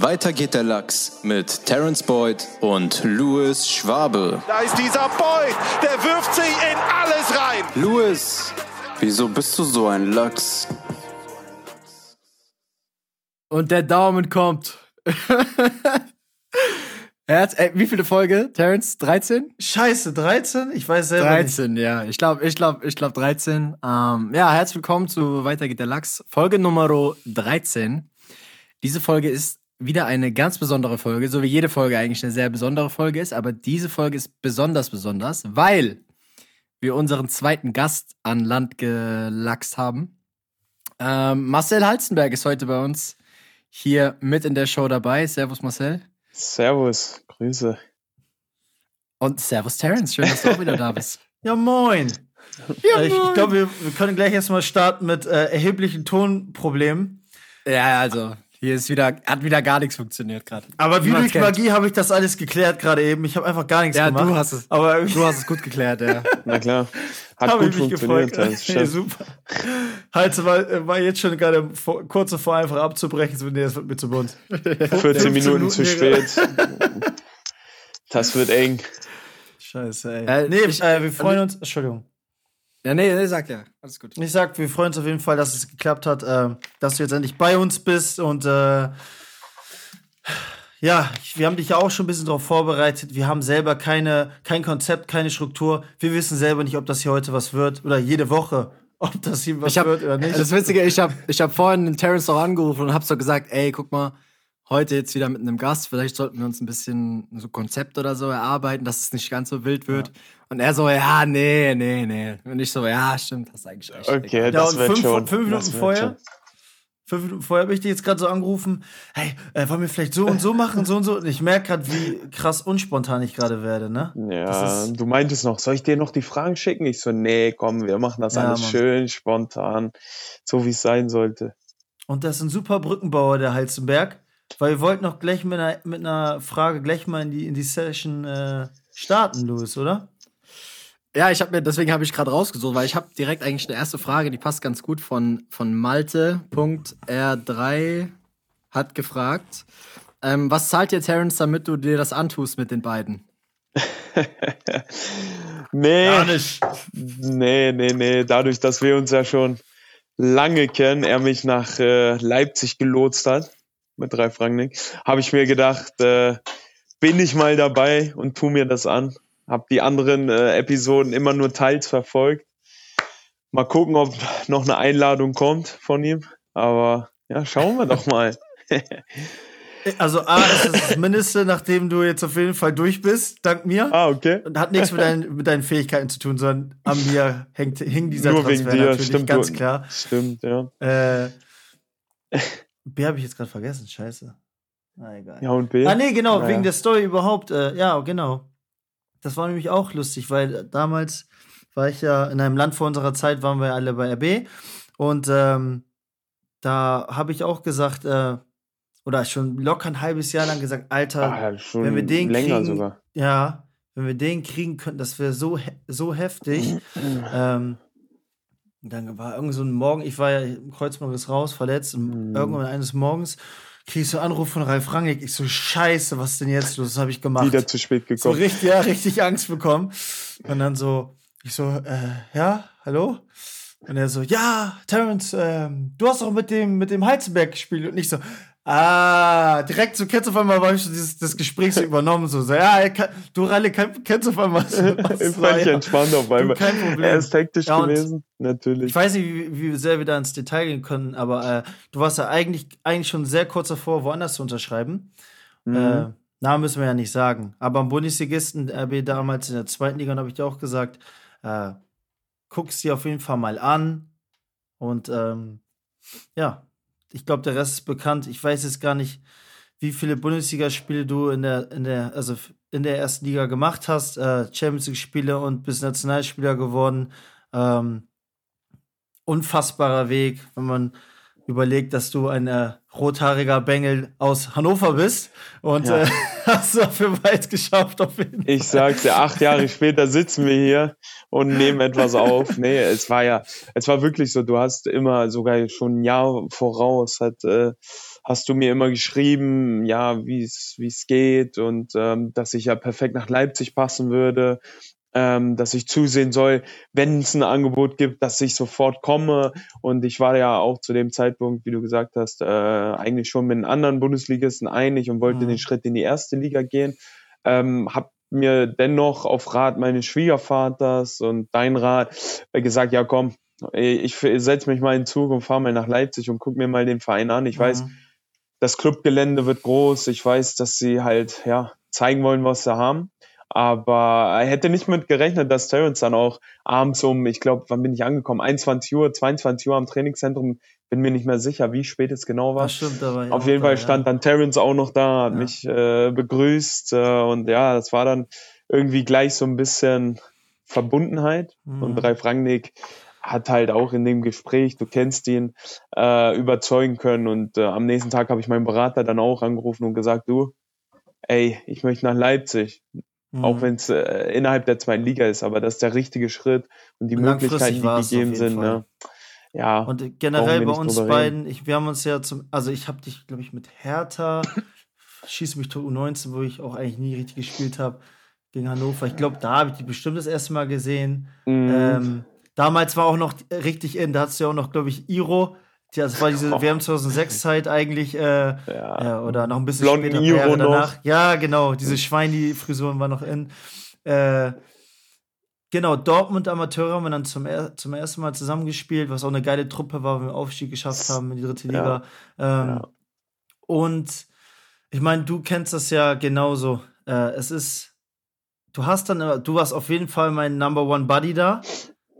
Weiter geht der Lachs mit Terence Boyd und Louis Schwabe. Da ist dieser Boyd, der wirft sich in alles rein. Louis, wieso bist du so ein Lachs? Und der Daumen kommt. Herz, ey, wie viele Folge, Terence? 13? Scheiße, 13? Ich weiß selber 13, nicht. ja. Ich glaube, ich glaube, ich glaube 13. Ähm, ja, herzlich willkommen zu Weiter geht der Lachs. Folge Nummer 13. Diese Folge ist wieder eine ganz besondere Folge, so wie jede Folge eigentlich eine sehr besondere Folge ist, aber diese Folge ist besonders besonders, weil wir unseren zweiten Gast an Land gelachst haben. Ähm, Marcel Halzenberg ist heute bei uns hier mit in der Show dabei. Servus Marcel. Servus, Grüße. Und Servus Terence, schön, dass du auch wieder da bist. Ja, moin. Ja, ich, ich glaube, wir, wir, können gleich erstmal starten mit äh, erheblichen Tonproblemen. Ja, also hier ist wieder, hat wieder gar nichts funktioniert gerade. Aber wie durch Magie habe ich das alles geklärt gerade eben. Ich habe einfach gar nichts ja, gemacht. Ja, du hast es. Aber du hast es gut geklärt, ja. Na klar. Hat hab gut ich mich funktioniert. Gefreut. Ja, super. Halt, war, war jetzt schon gerade vor, kurz davor, einfach abzubrechen. Nee, das wird mir zu bunt. 14 Minuten zu spät. das wird eng. Scheiße, ey. Äh, nee, ich, äh, wir freuen uns. Entschuldigung. Ja, nee, nee, sag ja. Alles gut. Ich sag, wir freuen uns auf jeden Fall, dass es geklappt hat, äh, dass du jetzt endlich bei uns bist und äh, ja, wir haben dich ja auch schon ein bisschen darauf vorbereitet. Wir haben selber keine, kein Konzept, keine Struktur. Wir wissen selber nicht, ob das hier heute was wird oder jede Woche, ob das hier was hab, wird oder nicht. Das Witzige, ich habe ich hab vorhin den Terrence auch angerufen und hab so gesagt, ey, guck mal, heute jetzt wieder mit einem Gast. Vielleicht sollten wir uns ein bisschen so Konzept oder so erarbeiten, dass es nicht ganz so wild wird. Ja. Und er so, ja, nee, nee, nee. Und ich so, ja, stimmt, hast eigentlich recht. Okay, ja, das wird schon. Fünf Minuten vorher. Fünf Minuten vorher habe ich dich jetzt gerade so angerufen, hey, äh, wollen wir vielleicht so und so machen, so und so. Und ich merke gerade, wie krass unspontan ich gerade werde, ne? Ja, du meintest noch, soll ich dir noch die Fragen schicken? Ich so, nee, komm, wir machen das ja, alles Mann. schön spontan, so wie es sein sollte. Und das ist ein super Brückenbauer, der Halzenberg. Weil wir wollten noch gleich mit einer, mit einer Frage gleich mal in die, in die Session äh, starten, Louis, oder? Ja, ich habe mir, deswegen habe ich gerade rausgesucht, weil ich habe direkt eigentlich eine erste Frage, die passt ganz gut von, von Malte.r3 hat gefragt. Ähm, was zahlt dir Terence, damit du dir das antust mit den beiden? nee. Gar nicht. Nee, nee, nee. Dadurch, dass wir uns ja schon lange kennen, er mich nach äh, Leipzig gelotst hat mit drei Franken, habe ich mir gedacht, äh, bin ich mal dabei und tu mir das an. Hab die anderen äh, Episoden immer nur teils verfolgt. Mal gucken, ob noch eine Einladung kommt von ihm. Aber ja, schauen wir doch mal. Also A ist das, Mindeste, nachdem du jetzt auf jeden Fall durch bist, dank mir. Ah, okay. Und hat nichts mit, deinen, mit deinen Fähigkeiten zu tun, sondern an mir hängt, hing dieser Nur Transfer wegen dir, natürlich, stimmt, ganz klar. Stimmt, ja. Äh, B habe ich jetzt gerade vergessen, scheiße. Na egal. Ja, und B? Ah, nee, genau, naja. wegen der Story überhaupt. Äh, ja, genau. Das war nämlich auch lustig, weil damals war ich ja in einem Land vor unserer Zeit, waren wir alle bei RB. Und ähm, da habe ich auch gesagt, äh, oder schon locker ein halbes Jahr lang gesagt, Alter, ah, wenn wir den länger kriegen, sogar. ja, wenn wir den kriegen könnten, das wäre so, so heftig. ähm, dann war irgend so ein Morgen, ich war ja im Kreuzbandriss raus, verletzt, und Mhm. irgendwann eines Morgens krieg ich so einen Anruf von Ralf Rangnick. Ich so, scheiße, was denn jetzt los? Das habe ich gemacht. Wieder zu spät so gekommen. richtig, ja, richtig Angst bekommen. Und dann so, ich so, äh, ja, hallo? Und er so, ja, Terence, ähm, du hast doch mit dem, mit dem Heizenberg gespielt. Und ich so, ah, direkt so, kennst du auf einmal, habe ich so dieses, das Gespräch so übernommen, so, so ja, kann, du Ralle, kennst du auf einmal. So, Ich fand ich entspannt auf einmal. kein Problem. Er ist hektisch Ja, und gewesen, natürlich. Ich weiß nicht, wie, wie sehr wir da ins Detail gehen können, aber äh, du warst ja eigentlich, eigentlich schon sehr kurz davor, woanders zu unterschreiben. Mhm. Äh, Namen müssen wir ja nicht sagen. Aber am Bundesligisten RB damals in der zweiten Liga, habe ich dir auch gesagt, äh, guck's dir auf jeden Fall mal an. Und ähm, ja, ich glaube, der Rest ist bekannt. Ich weiß jetzt gar nicht, wie viele Bundesligaspiele du in der, in der, also in der ersten Liga gemacht hast. Äh, Champions League-Spiele und bist Nationalspieler geworden. Ähm, unfassbarer Weg, wenn man überlegt, dass du ein äh, rothaariger Bengel aus Hannover bist und Ja. äh, hast dafür weit geschafft auf jeden Fall. Ich sag's dir, acht Jahre später sitzen wir hier und nehmen etwas auf. Nee, es war ja, es war wirklich so, du hast immer sogar schon ein Jahr voraus, hat, äh, hast du mir immer geschrieben, ja, wie es wie es geht und ähm, dass ich ja perfekt nach Leipzig passen würde, ähm, dass ich zusehen soll, wenn es ein Angebot gibt, dass ich sofort komme. Und ich war ja auch zu dem Zeitpunkt, wie du gesagt hast, äh, eigentlich schon mit einem anderen Bundesligisten einig und wollte mhm. den Schritt in die erste Liga gehen. Ähm, hab mir dennoch auf Rat meines Schwiegervaters und dein Rat äh, gesagt, ja komm, ich setze mich mal in Zug und fahre mal nach Leipzig und guck mir mal den Verein an. Ich mhm. weiß, das Clubgelände wird groß. Ich weiß, dass sie halt ja zeigen wollen, was sie haben. Aber er hätte nicht mit gerechnet, dass Terence dann auch abends um, ich glaube, wann bin ich angekommen? 21 Uhr, 22 Uhr am Trainingszentrum, bin mir nicht mehr sicher, wie spät es genau war. Das stimmt, aber Auf jeden Fall da, stand ja. dann Terence auch noch da, hat ja. mich äh, begrüßt äh, und ja, das war dann irgendwie gleich so ein bisschen Verbundenheit mhm. und Ralf Rangnick hat halt auch in dem Gespräch, du kennst ihn, äh, überzeugen können und äh, am nächsten Tag habe ich meinen Berater dann auch angerufen und gesagt, du, ey, ich möchte nach Leipzig. Mhm. Auch wenn es äh, innerhalb der zweiten Liga ist, aber das ist der richtige Schritt und die und Möglichkeiten, die gegeben sind. Ne? Ja. Und generell bei uns beiden, ich, wir haben uns ja zum, also ich habe dich, glaube ich, mit Hertha, schieß mich tot U19, wo ich auch eigentlich nie richtig gespielt habe, gegen Hannover. Ich glaube, da habe ich die bestimmt das erste Mal gesehen. Mhm. Ähm, damals war auch noch richtig in, da hattest du ja auch noch, glaube ich, Iro Tja, das war diese WM 2006-Zeit eigentlich, äh, ja. ja. oder noch ein bisschen Blond später, Jahre danach. Noch. Ja, genau, diese Schweini-Frisuren waren noch in. Äh, genau, Dortmund Amateure haben wir dann zum, er zum ersten Mal zusammengespielt, was auch eine geile Truppe war, wenn wir Aufstieg geschafft haben in die dritte Liga. Ja. Ähm, ja. Und ich meine, du kennst das ja genauso. Äh, es ist, du hast dann, du warst auf jeden Fall mein Number One Buddy da.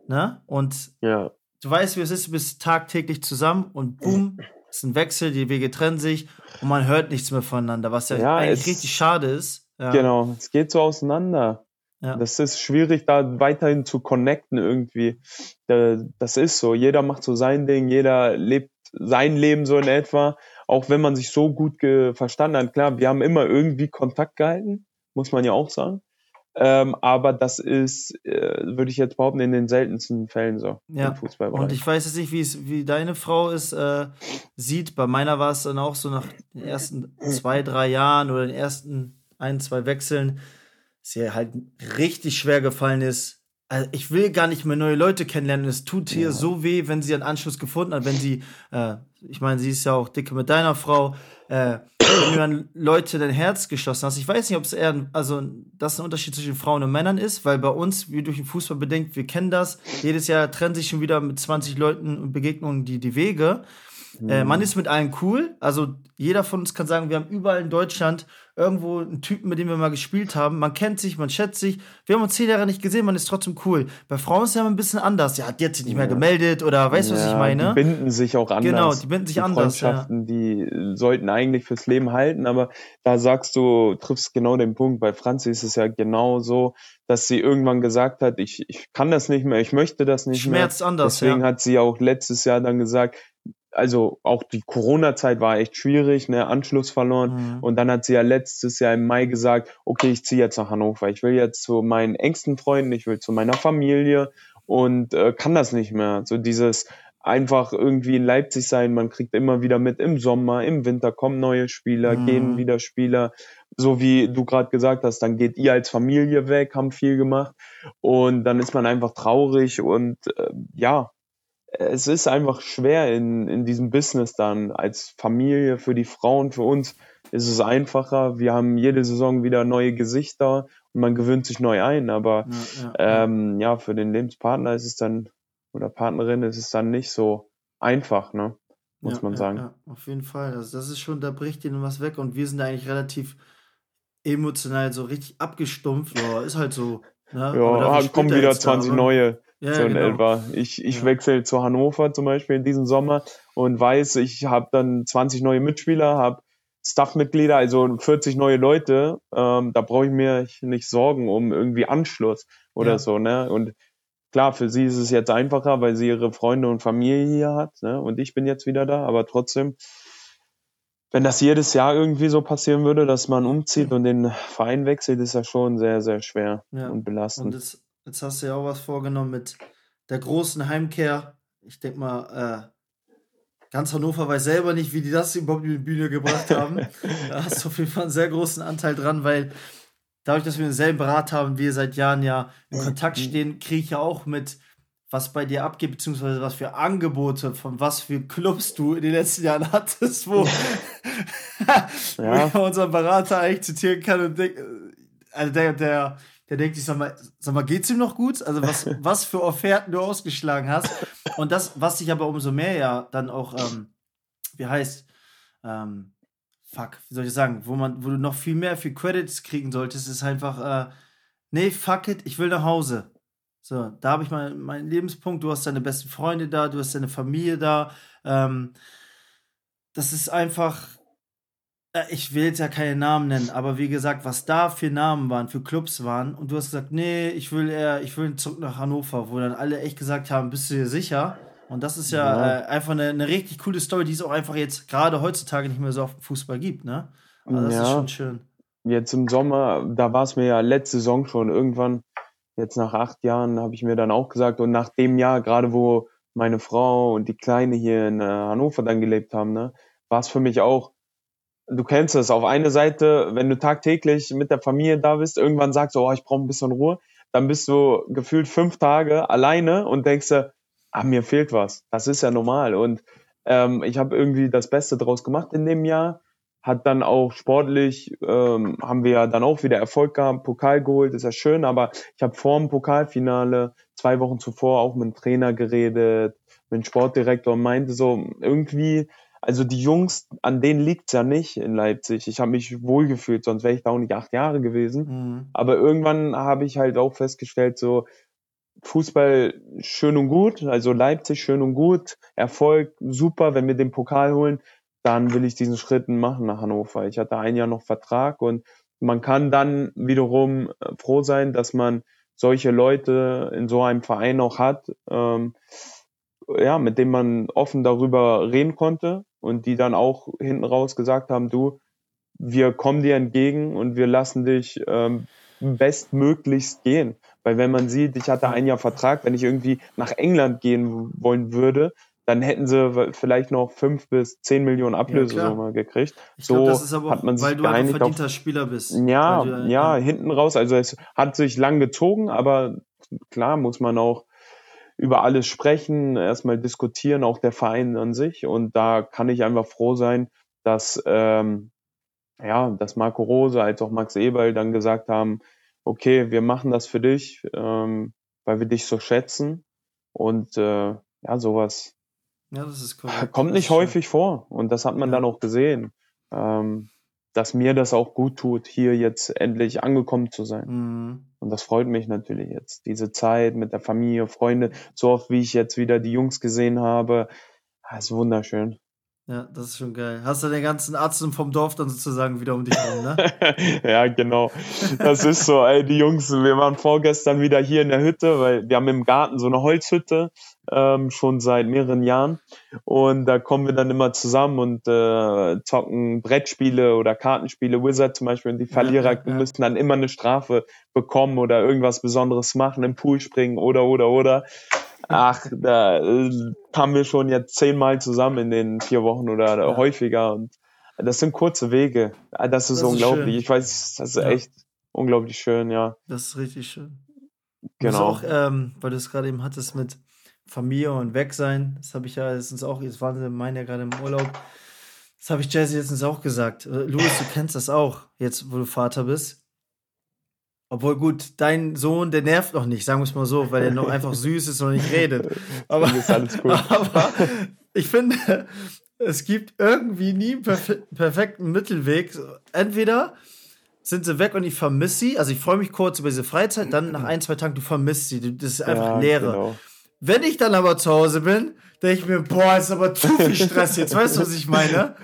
Ne? Und ja du weißt, wie es ist, du bist tagtäglich zusammen und boom, es ist ein Wechsel, die Wege trennen sich und man hört nichts mehr voneinander, was ja, ja eigentlich richtig schade ist. Ja. Genau, es geht so auseinander. Ja. Das ist schwierig, da weiterhin zu connecten irgendwie. Das ist so. Jeder macht so sein Ding, jeder lebt sein Leben so in etwa. Auch wenn man sich so gut verstanden hat. Klar, wir haben immer irgendwie Kontakt gehalten, muss man ja auch sagen. Ähm, aber das ist, äh, würde ich jetzt behaupten, in den seltensten Fällen so ja. im Fußballbereich. Und ich weiß jetzt nicht, wie deine Frau es äh, sieht. Bei meiner war es dann auch so nach den ersten zwei, drei Jahren oder den ersten ein, zwei Wechseln, dass ihr halt richtig schwer gefallen ist, also ich will gar nicht mehr neue Leute kennenlernen. Es tut hier ja. so weh, wenn sie einen Anschluss gefunden hat, wenn sie, äh, ich meine, sie ist ja auch dicke mit deiner Frau, äh, wenn du an Leute dein Herz geschlossen hast. Ich weiß nicht, ob es eher, also das ein Unterschied zwischen Frauen und Männern ist, weil bei uns, wie durch den Fußball bedingt, wir kennen das. Jedes Jahr trennen sich schon wieder mit 20 Leuten und Begegnungen die, die Wege. Mhm. Äh, man ist mit allen cool. Also jeder von uns kann sagen, wir haben überall in Deutschland irgendwo einen Typen, mit dem wir mal gespielt haben. Man kennt sich, man schätzt sich. Wir haben uns zehn Jahre nicht gesehen, man ist trotzdem cool. Bei Frauen ist es ja ein bisschen anders. Ja, die hat sich nicht mehr gemeldet oder weißt du, ja, was ich meine? Die binden sich auch anders. Genau, die binden sich die anders. Freundschaften, ja. die sollten eigentlich fürs Leben halten, aber da sagst du, triffst genau den Punkt. Bei Franzi ist es ja genau so, dass sie irgendwann gesagt hat, ich, ich kann das nicht mehr, ich möchte das nicht Schmerzt mehr. Schmerzt anders. Deswegen ja. hat sie auch letztes Jahr dann gesagt, also auch die Corona-Zeit war echt schwierig, ne, Anschluss verloren. Mhm. Und dann hat sie ja letztes Jahr im Mai gesagt, okay, ich ziehe jetzt nach Hannover. Ich will jetzt zu meinen engsten Freunden, ich will zu meiner Familie und äh, kann das nicht mehr. So dieses einfach irgendwie in Leipzig sein, man kriegt immer wieder mit im Sommer, im Winter kommen neue Spieler, mhm. gehen wieder Spieler. So wie du gerade gesagt hast, dann geht ihr als Familie weg, haben viel gemacht und dann ist man einfach traurig und äh, ja, es ist einfach schwer in, in diesem Business dann als Familie für die Frauen, für uns ist es einfacher. Wir haben jede Saison wieder neue Gesichter und man gewöhnt sich neu ein, aber ja, ja, ähm, ja für den Lebenspartner ist es dann oder Partnerin ist es dann nicht so einfach, ne? Muss ja, man sagen. Ja, auf jeden Fall. Also das ist schon, da bricht ihnen was weg und wir sind eigentlich relativ emotional so richtig abgestumpft. Ja, ist halt so. Ne? Ja, kommen wieder 20 da, neue. Ja, so in genau. etwa. Ich, ich ja. wechsle zu Hannover zum Beispiel in diesem Sommer und weiß, ich habe dann 20 neue Mitspieler, habe Staffmitglieder, also 40 neue Leute. Ähm, da brauche ich mir nicht sorgen um irgendwie Anschluss oder ja. so. Ne? Und klar, für sie ist es jetzt einfacher, weil sie ihre Freunde und Familie hier hat. Ne? Und ich bin jetzt wieder da, aber trotzdem wenn das jedes Jahr irgendwie so passieren würde, dass man umzieht und den Verein wechselt, ist das schon sehr, sehr schwer ja. und belastend. Und es, Jetzt hast du ja auch was vorgenommen mit der großen Heimkehr. Ich denke mal, äh, ganz Hannover weiß selber nicht, wie die das überhaupt in die Bühne gebracht haben. da hast du auf jeden Fall einen sehr großen Anteil dran, weil dadurch, dass wir denselben Berater haben, wir seit Jahren ja in Kontakt stehen, kriege ich ja auch mit, was bei dir abgeht, beziehungsweise was für Angebote, von was für Clubs du in den letzten Jahren hattest, wo, ja. unseren Berater eigentlich zitieren kann und denkt, also der, der, der denkt sich, sag mal, sag mal, geht's ihm noch gut? Also was, was für Offerten du ausgeschlagen hast. Und das, was sich aber umso mehr ja dann auch, ähm, wie heißt, ähm, fuck, wie soll ich sagen, wo man, wo du noch viel mehr für Credits kriegen solltest, ist einfach, äh, nee, fuck it, ich will nach Hause. So, da habe ich meinen mein Lebenspunkt, du hast deine besten Freunde da, du hast deine Familie da. Ähm, das ist einfach, ich will jetzt ja keine Namen nennen, aber wie gesagt, was da für Namen waren, für Clubs waren, und du hast gesagt, nee, ich will eher, ich will zurück nach Hannover, wo dann alle echt gesagt haben, bist du dir sicher? Und das ist ja, ja. Äh, einfach eine, eine, richtig coole Story, die es auch einfach jetzt gerade heutzutage nicht mehr so auf Fußball gibt, ne? Also das ja. ist schon schön. Jetzt im Sommer, da war es mir ja letzte Saison schon irgendwann, jetzt nach acht Jahren, habe ich mir dann auch gesagt, und nach dem Jahr, gerade wo meine Frau und die Kleine hier in äh, Hannover dann gelebt haben, ne, war es für mich auch, du kennst es, auf eine Seite, wenn du tagtäglich mit der Familie da bist, irgendwann sagst du, oh, ich brauche ein bisschen Ruhe, dann bist du gefühlt fünf Tage alleine und denkst dir, ah, mir fehlt was. Das ist ja normal. Und ähm, ich habe irgendwie das Beste draus gemacht in dem Jahr. Hat dann auch sportlich, ähm, haben wir ja dann auch wieder Erfolg gehabt, Pokal geholt, ist ja schön, aber ich habe vor dem Pokalfinale zwei Wochen zuvor auch mit dem Trainer geredet, mit dem Sportdirektor und meinte so, irgendwie also die Jungs, an denen liegt's ja nicht in Leipzig. Ich habe mich wohlgefühlt, sonst wäre ich da auch nicht acht Jahre gewesen. Mhm. Aber irgendwann habe ich halt auch festgestellt, so Fußball schön und gut, also Leipzig schön und gut, Erfolg super, wenn wir den Pokal holen, dann will ich diesen Schritten machen nach Hannover. Ich hatte ein Jahr noch Vertrag und man kann dann wiederum äh, froh sein, dass man solche Leute in so einem Verein auch hat, ähm, ja, mit dem man offen darüber reden konnte und die dann auch hinten raus gesagt haben, du, wir kommen dir entgegen und wir lassen dich ähm, bestmöglichst gehen. Weil wenn man sieht, ich hatte ein Jahr Vertrag, wenn ich irgendwie nach England gehen wollen würde, dann hätten sie vielleicht noch fünf bis zehn Millionen Ablösesumme ja, gekriegt. Ich so glaub, das ist aber auch, hat man sich weil du ein verdienter auf, Spieler bist. Ja, du, ja, ja, hinten raus. Also es hat sich lang gezogen, aber klar muss man auch über alles sprechen, erstmal diskutieren, auch der Verein an sich. Und da kann ich einfach froh sein, dass, ähm, ja, dass Marco Rose als auch Max Eberl dann gesagt haben, okay, wir machen das für dich, ähm, weil wir dich so schätzen. Und äh, ja, sowas ja, das ist kommt nicht häufig vor. Und das hat man ja. dann auch gesehen. Ähm, dass mir das auch gut tut, hier jetzt endlich angekommen zu sein. Mhm. Und das freut mich natürlich jetzt. Diese Zeit mit der Familie, Freunde, so oft wie ich jetzt wieder die Jungs gesehen habe, das ist wunderschön. Ja, das ist schon geil. Hast du den ganzen Arzt vom Dorf dann sozusagen wieder um dich herum, ne? ja, genau. Das ist so, ey, die Jungs, wir waren vorgestern wieder hier in der Hütte, weil wir haben im Garten so eine Holzhütte, ähm, schon seit mehreren Jahren. Und da kommen wir dann immer zusammen und äh, zocken Brettspiele oder Kartenspiele, Wizard zum Beispiel, und die Verlierer ja, ja, müssen dann immer eine Strafe bekommen oder irgendwas Besonderes machen, im Pool springen oder, oder, oder. Ach, da äh, haben wir schon jetzt zehnmal zusammen in den vier Wochen oder ja. häufiger und das sind kurze Wege. Ah, das ist das unglaublich. Ist ich weiß, das ist echt unglaublich schön, ja. Das ist richtig schön. Genau. Auch, ähm, weil du es gerade eben hattest mit Familie und weg sein. Das habe ich ja letztens auch, jetzt waren sie meinen ja gerade im Urlaub. Das habe ich Jesse letztens auch gesagt. Äh, Louis, du kennst das auch, jetzt wo du Vater bist. Obwohl gut, dein Sohn, der nervt noch nicht, sagen wir es mal so, weil er noch einfach süß ist und nicht redet. Aber, ist alles gut. aber ich finde, es gibt irgendwie nie einen perfe perfekten Mittelweg. Entweder sind sie weg und ich vermisse sie, also ich freue mich kurz über diese Freizeit, dann nach ein, zwei Tagen, du vermisst sie, das ist einfach ja, Leere. Genau. Wenn ich dann aber zu Hause bin, denke ich mir, boah, ist aber zu viel Stress jetzt. Weißt du, was ich meine?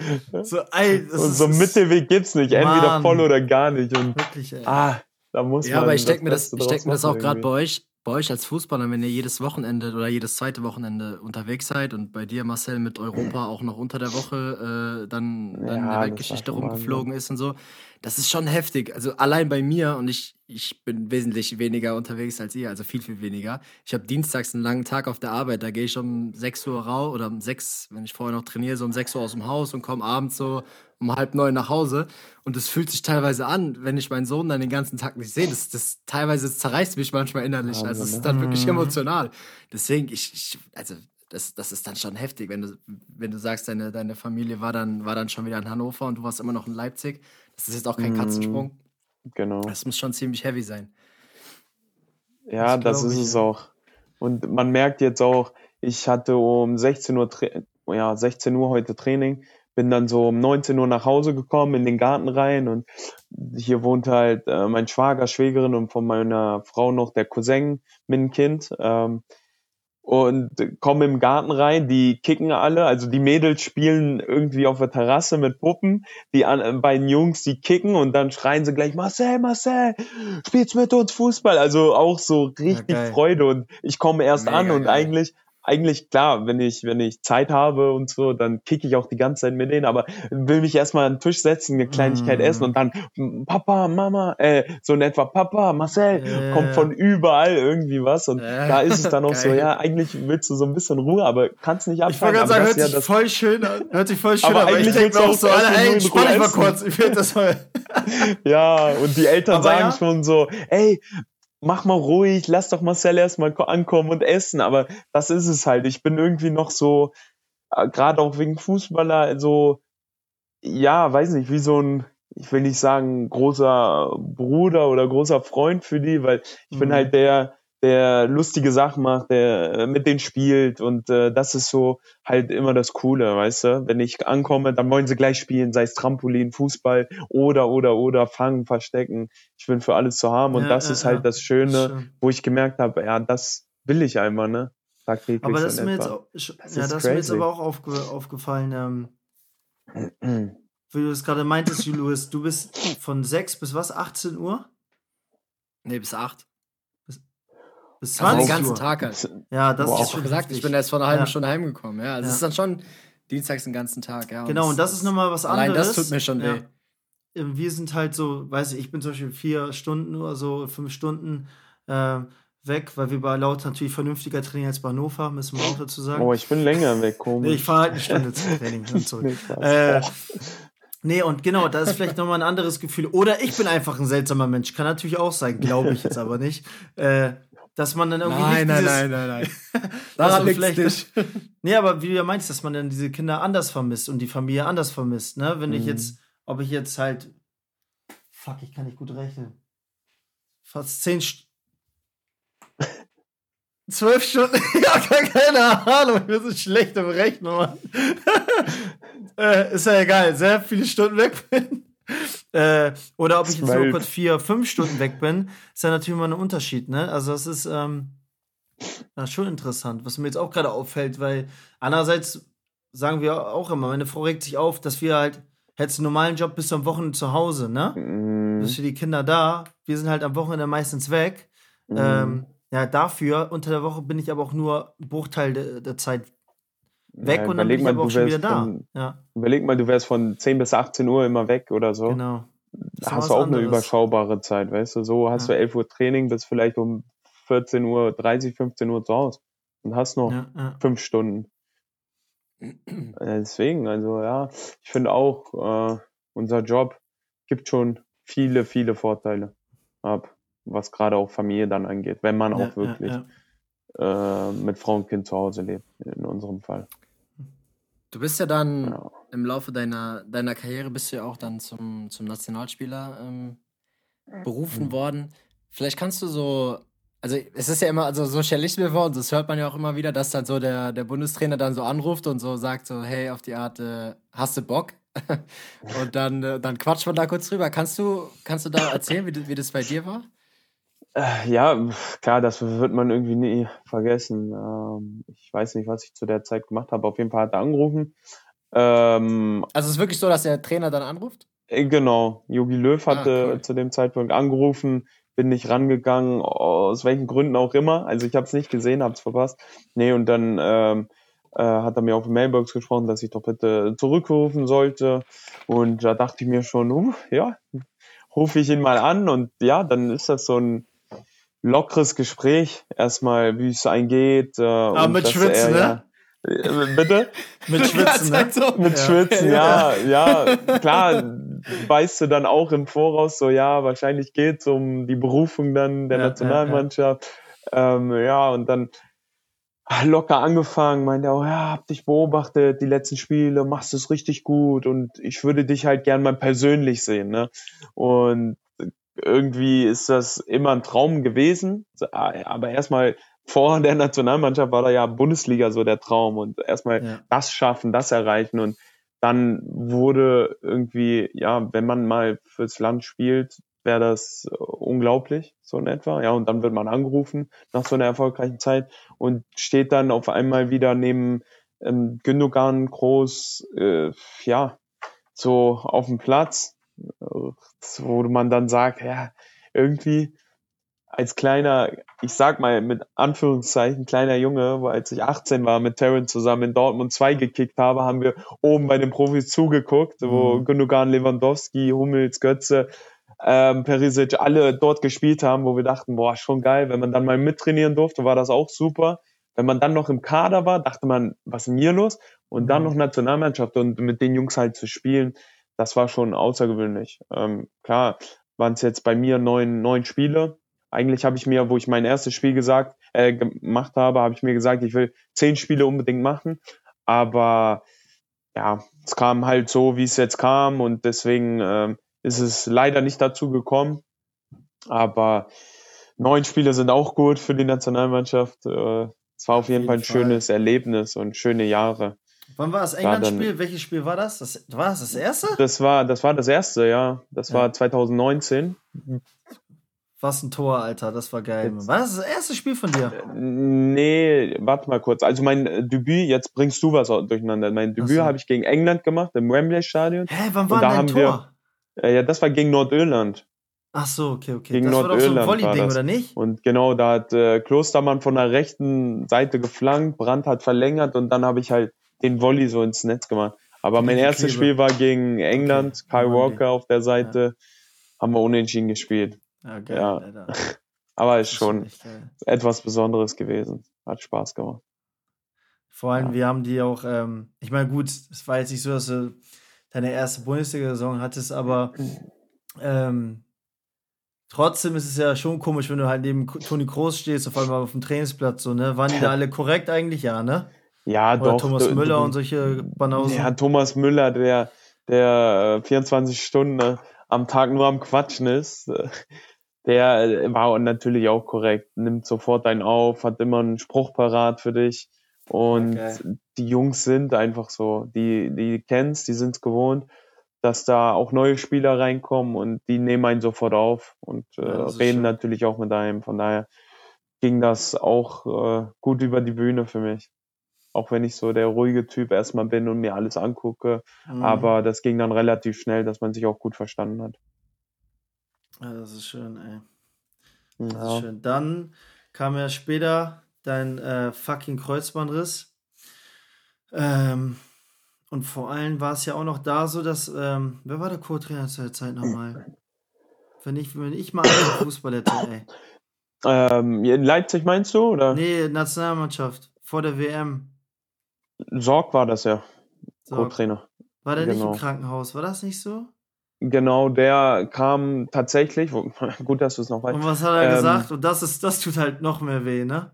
So, ey, das und ist, so einen Mittelweg gibt's nicht. Entweder Mann. voll oder gar nicht. Und, Wirklich, ey. Ah, da muss ja, man aber ich denke mir das, ich denk mir das auch gerade bei euch, bei euch als Fußballer, wenn ihr jedes Wochenende oder jedes zweite Wochenende unterwegs seid und bei dir, Marcel, mit Europa auch noch unter der Woche äh, dann, dann ja, in der Weltgeschichte rumgeflogen ist und so, das ist schon heftig. Also allein bei mir und ich, ich bin wesentlich weniger unterwegs als ihr, also viel, viel weniger. Ich habe dienstags einen langen Tag auf der Arbeit, da gehe ich um 6 Uhr raus oder um 6, wenn ich vorher noch trainiere, so um 6 Uhr aus dem Haus und komme abends so um halb neun nach Hause. Und es fühlt sich teilweise an, wenn ich meinen Sohn dann den ganzen Tag nicht sehe. Das, das teilweise zerreißt mich manchmal innerlich. Also es ist dann wirklich emotional. Deswegen, ich, ich also das, das ist dann schon heftig, wenn du, wenn du sagst, deine, deine Familie war dann, war dann schon wieder in Hannover und du warst immer noch in Leipzig. Das ist jetzt auch kein mhm. Katzensprung. Genau. Das muss schon ziemlich heavy sein. Ja, das, das ist ich, es auch. Und man merkt jetzt auch, ich hatte um 16 Uhr, ja, 16 Uhr heute Training, bin dann so um 19 Uhr nach Hause gekommen, in den Garten rein und hier wohnt halt äh, mein Schwager, Schwägerin und von meiner Frau noch der Cousin mit dem Kind. Ähm, und kommen im Garten rein, die kicken alle, also die Mädels spielen irgendwie auf der Terrasse mit Puppen, die an, beiden Jungs, die kicken und dann schreien sie gleich, Marcel, Marcel, spielst mit uns Fußball, also auch so richtig ja, Freude. Und ich komme erst Mega an und geil. eigentlich eigentlich klar, wenn ich, wenn ich Zeit habe und so, dann kicke ich auch die ganze Zeit mit denen, aber will mich erstmal an den Tisch setzen, eine Kleinigkeit mm. essen und dann Papa, Mama, äh, so in etwa Papa, Marcel, äh. kommt von überall irgendwie was und äh. da ist es dann auch so, ja, eigentlich willst du so ein bisschen Ruhe, aber kannst nicht abfangen. Ich wollte gerade sagen, hört ja sich voll schön an, hört sich voll schön aber an, aber ich denke auch so, Alter, ey, entspann dich mal kurz, ich will das mal. ja, und die Eltern aber sagen ja. schon so, ey, mach mal ruhig, lass doch Marcel erstmal ankommen und essen. Aber das ist es halt. Ich bin irgendwie noch so, äh, gerade auch wegen Fußballer, so, ja, weiß nicht, wie so ein, ich will nicht sagen, großer Bruder oder großer Freund für die, weil ich mhm. bin halt der, der lustige Sachen macht, der äh, mit denen spielt und äh, das ist so halt immer das Coole, weißt du? Wenn ich ankomme, dann wollen sie gleich spielen, sei es Trampolin, Fußball oder oder oder fangen, verstecken. Ich bin für alles zu haben und ja, das ja, ist halt ja. das Schöne, Schön. wo ich gemerkt habe, ja, das will ich einfach, ne? Tagtäglich aber das ist mir jetzt auch, das ja, das ist mir jetzt aber auch aufge, aufgefallen, ähm, wie du es gerade meintest, Julius, du bist von 6 bis was, 18 Uhr? Nee, bis 8. Bis 20 also den ganzen Tag halt. Ja, das wow. ist schon gesagt. Ich bin erst vor einer halben ja. Stunde heimgekommen. Ja, also ja. ist dann schon dienstags den ganzen Tag. Ja, und genau, und das ist nochmal was anderes. Allein das tut mir schon weh. Wir sind halt so, weiß ich, ich bin zum Beispiel vier Stunden oder so, fünf Stunden äh, weg, weil wir bei Laut natürlich vernünftiger trainieren als bei Hannover, müssen wir auch dazu sagen. Oh, ich bin länger weg, komisch. Nee, ich fahre halt eine Stunde zum Training und zurück. nee, äh, nee, und genau, da ist vielleicht nochmal ein anderes Gefühl. Oder ich bin einfach ein seltsamer Mensch, kann natürlich auch sein, glaube ich jetzt aber nicht. Äh, dass man dann irgendwie nein, nicht nein, nein, nein, nein, Daran vielleicht nicht. nee, aber wie du ja meinst, dass man dann diese Kinder anders vermisst und die Familie anders vermisst, ne? Wenn mhm. ich jetzt, ob ich jetzt halt, fuck, ich kann nicht gut rechnen. Fast zehn, St zwölf Stunden, ja, keine Ahnung, wir sind schlecht im Rechnen, Mann. äh, ist ja egal, sehr viele Stunden weg bin. Äh, oder ob ich jetzt nur kurz vier, fünf Stunden weg bin, ist ja natürlich mal ein Unterschied, ne? Also das ist ähm, ja, schon interessant, was mir jetzt auch gerade auffällt, weil andererseits sagen wir auch immer, meine Frau regt sich auf, dass wir halt, hättest einen normalen Job bis am Wochenende zu Hause, ne? Mm. Bist für die Kinder da, wir sind halt am Wochenende meistens weg. Mm. Ähm, ja, dafür, unter der Woche bin ich aber auch nur einen Bruchteil de, der Zeit weg ja, und dann bin ich aber auch schon wieder da. Von, ja. Überleg mal, du wärst von 10 bis 18 Uhr immer weg oder so. Genau. Da hast du auch anderes. eine überschaubare Zeit, weißt du? So hast ja. du 11 Uhr Training, bis vielleicht um 14 Uhr, 30, 15 Uhr zu Hause und hast noch ja, ja. fünf Stunden. Deswegen, also ja, ich finde auch, äh, unser Job gibt schon viele, viele Vorteile ab, was gerade auch Familie dann angeht, wenn man auch wirklich äh, mit Frau und Kind zu Hause lebt, in unserem Fall. Du bist ja dann genau. im Laufe deiner, deiner Karriere bist du ja auch dann zum, zum Nationalspieler ähm, berufen mhm. worden. Vielleicht kannst du so, also es ist ja immer, also so stelle ich mir vor, und das hört man ja auch immer wieder, dass dann so der, der Bundestrainer dann so anruft und so sagt so, hey, auf die Art, äh, hast du Bock? und dann, äh, dann quatscht man da kurz drüber. Kannst du, kannst du da erzählen, wie, wie das bei dir war? Äh, ja, klar, das wird man irgendwie nie vergessen. Ähm, ich weiß nicht, was ich zu der Zeit gemacht habe. Auf jeden Fall hat er angerufen. Ähm, also es ist wirklich so, dass der Trainer dann anruft? Äh, genau. Jogi Löw ah, hatte ah, cool. zu dem Zeitpunkt angerufen, bin nicht rangegangen, aus welchen Gründen auch immer. Also ich habe es nicht gesehen, habe es verpasst. Nee, und dann ähm, äh, hat er mir auf die Mailbox gesprochen, dass ich doch bitte zurückrufen sollte. Und da dachte ich mir schon, uh, ja, rufe ich ihn mal an und ja, dann ist das so ein lockeres Gespräch. Erstmal, wie es eingeht. Äh, Aber mit Schwitzen, ne? Ja, äh, Bitte? Mit Schwitzen, ne? Mit Schwitzen, ja, ja, klar, weißt du dann auch im Voraus so, ja, wahrscheinlich geht's um die Berufung dann der Ja, ja, Nationalmannschaft. Ähm, ja, und dann locker angefangen, meinte er, oh ja, hab dich beobachtet, die letzten Spiele, machst es richtig gut und ich würde dich halt gern mal persönlich sehen, ne? Und irgendwie ist das immer ein Traum gewesen, aber erstmal vor der Nationalmannschaft war da ja Bundesliga so der Traum und erstmal Ja. das schaffen, das erreichen und dann wurde irgendwie, ja, wenn man mal fürs Land spielt, wäre das unglaublich, so in etwa. Ja, und dann wird man angerufen nach so einer erfolgreichen Zeit und steht dann auf einmal wieder neben ähm, Gündogan groß, äh, ja, so auf dem Platz, wo man dann sagt, ja, irgendwie als kleiner, ich sag mal mit Anführungszeichen, kleiner Junge, wo als ich 18 war, mit Terran zusammen in Dortmund 2 gekickt habe, haben wir oben bei den Profis zugeguckt, wo Mhm. Gündogan, Lewandowski, Hummels, Götze, ähm, Perisic alle dort gespielt haben, wo wir dachten, boah, schon geil, wenn man dann mal mittrainieren durfte, war das auch super. Wenn man dann noch im Kader war, dachte man, was ist denn hier los? Und dann Mhm. noch Nationalmannschaft und mit den Jungs halt zu spielen, das war schon außergewöhnlich. Ähm, klar, waren es jetzt bei mir neun, neun Spiele. Eigentlich habe ich mir, wo ich mein erstes Spiel gesagt, äh, gemacht habe, habe ich mir gesagt, ich will zehn Spiele unbedingt machen. Aber ja, es kam halt so, wie es jetzt kam und deswegen ähm, ist es leider nicht dazu gekommen. Aber neun Spiele sind auch gut für die Nationalmannschaft. Äh, es war auf, jeden, jeden Fall ein Fall. schönes Erlebnis und schöne Jahre. Wann war das England-Spiel? Welches Spiel war das? das? War das das erste? Das war, das war das erste, ja. Das Ja. war 2019. Was ein Tor, Alter. Das war geil. Jetzt- War das das erste Spiel von dir? Nee, warte mal kurz. Also mein äh, Debüt, jetzt bringst du was durcheinander. Mein Debüt so. habe ich gegen England gemacht, im Wembley-Stadion. Hä, wann war da dein haben Tor? wir- Äh, ja, das war gegen Nordirland. Ach so, okay, okay. Gegen das war doch so ein Nordirland Volley-Ding, oder nicht? Und genau, da hat äh, Klostermann von der rechten Seite geflankt, Brandt hat verlängert und dann habe ich halt den Volley so ins Netz gemacht. Aber mein erstes. Spiel war gegen England, Okay, Kyle. Walker auf der Seite. Haben wir unentschieden gespielt. Ja, geil, Ja. Alter. Aber ist ist schon geil. etwas Besonderes gewesen. Hat Spaß gemacht. Vor allem, Ja. wir haben die auch, ähm, ich meine, gut, es war jetzt nicht so, dass du deine erste Bundesliga-Saison hattest, aber ähm, trotzdem ist es ja schon komisch, wenn du halt neben Toni Kroos stehst, auf einmal auf dem Trainingsplatz, so, ne? Waren die da alle korrekt eigentlich? Ja, ne? Ja, Oder doch. Thomas du- Müller du- und solche Banausen. Ja, Thomas Müller, der, der äh, 24 Stunden äh, am Tag nur am Quatschen ist, äh, der äh, war natürlich auch korrekt, nimmt sofort einen auf, hat immer einen Spruch parat für dich. Und Okay. die Jungs sind einfach so, die, die kennst, die sind's gewohnt, dass da auch neue Spieler reinkommen und die nehmen einen sofort auf und äh, Ja, reden schön. natürlich auch mit einem. Von daher ging das auch äh, gut über die Bühne für mich. Auch wenn ich so der ruhige Typ erstmal bin und mir alles angucke. Mhm. Aber das ging dann relativ schnell, dass man sich auch gut verstanden hat. Ja, das ist schön, ey. Das ist Ja. schön. Dann kam ja später dein äh, fucking Kreuzbandriss. Ähm, und vor allem war es ja auch noch da so, dass, ähm, wer war der Co-Trainer zu der Zeit nochmal? Wenn ich, wenn ich mal einen Fußball hätte, ey. Ähm, in Leipzig meinst du? Oder? Nee, Nationalmannschaft, vor der WM. Sorg war das ja, Co-Trainer. war der nicht genau. im Krankenhaus? War das nicht so? Genau, der kam tatsächlich, gut, dass du es noch weißt. Und was hat er Ähm, gesagt? Und das ist, das tut halt noch mehr weh, ne?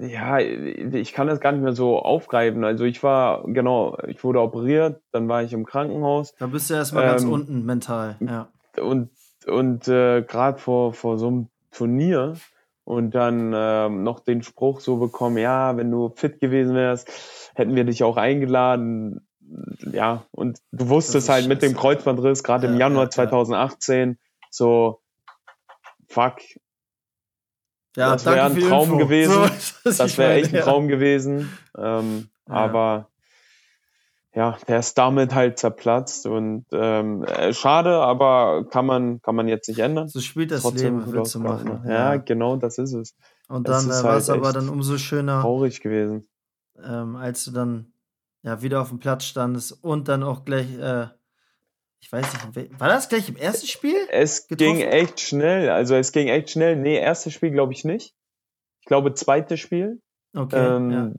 Ja, ich kann das gar nicht mehr so aufgreifen. Also ich war, genau, ich wurde operiert, dann war ich im Krankenhaus Da bist du erstmal ganz Ähm, unten mental, ja. und, und äh, gerade vor, vor so einem Turnier und dann ähm, noch den Spruch so bekommen, ja, wenn du fit gewesen wärst, hätten wir dich auch eingeladen. Ja, und du wusstest halt mit dem. Kreuzbandriss, gerade im Ja, Januar ja, ja. 2018, so, fuck, Ja, Das wär danke ein Traum Info. gewesen. was das wäre echt ein. Traum gewesen. Ähm. Aber ja, der ist damit halt zerplatzt und ähm, äh, schade, aber kann man kann man jetzt nicht ändern. So spielt das Trotzdem Leben, willst du machen. ausgegangen. Ja, genau, das ist es. Und dann äh, war es halt aber dann umso schöner, Traurig gewesen. ähm, als du dann ja wieder auf dem Platz standest und dann auch gleich, äh, Ich weiß nicht, war das gleich im ersten Spiel? Es getroffen? ging echt schnell. Also es ging echt schnell. Nee, erstes Spiel glaube ich nicht. Ich glaube zweites Spiel. Okay. Ähm, ja.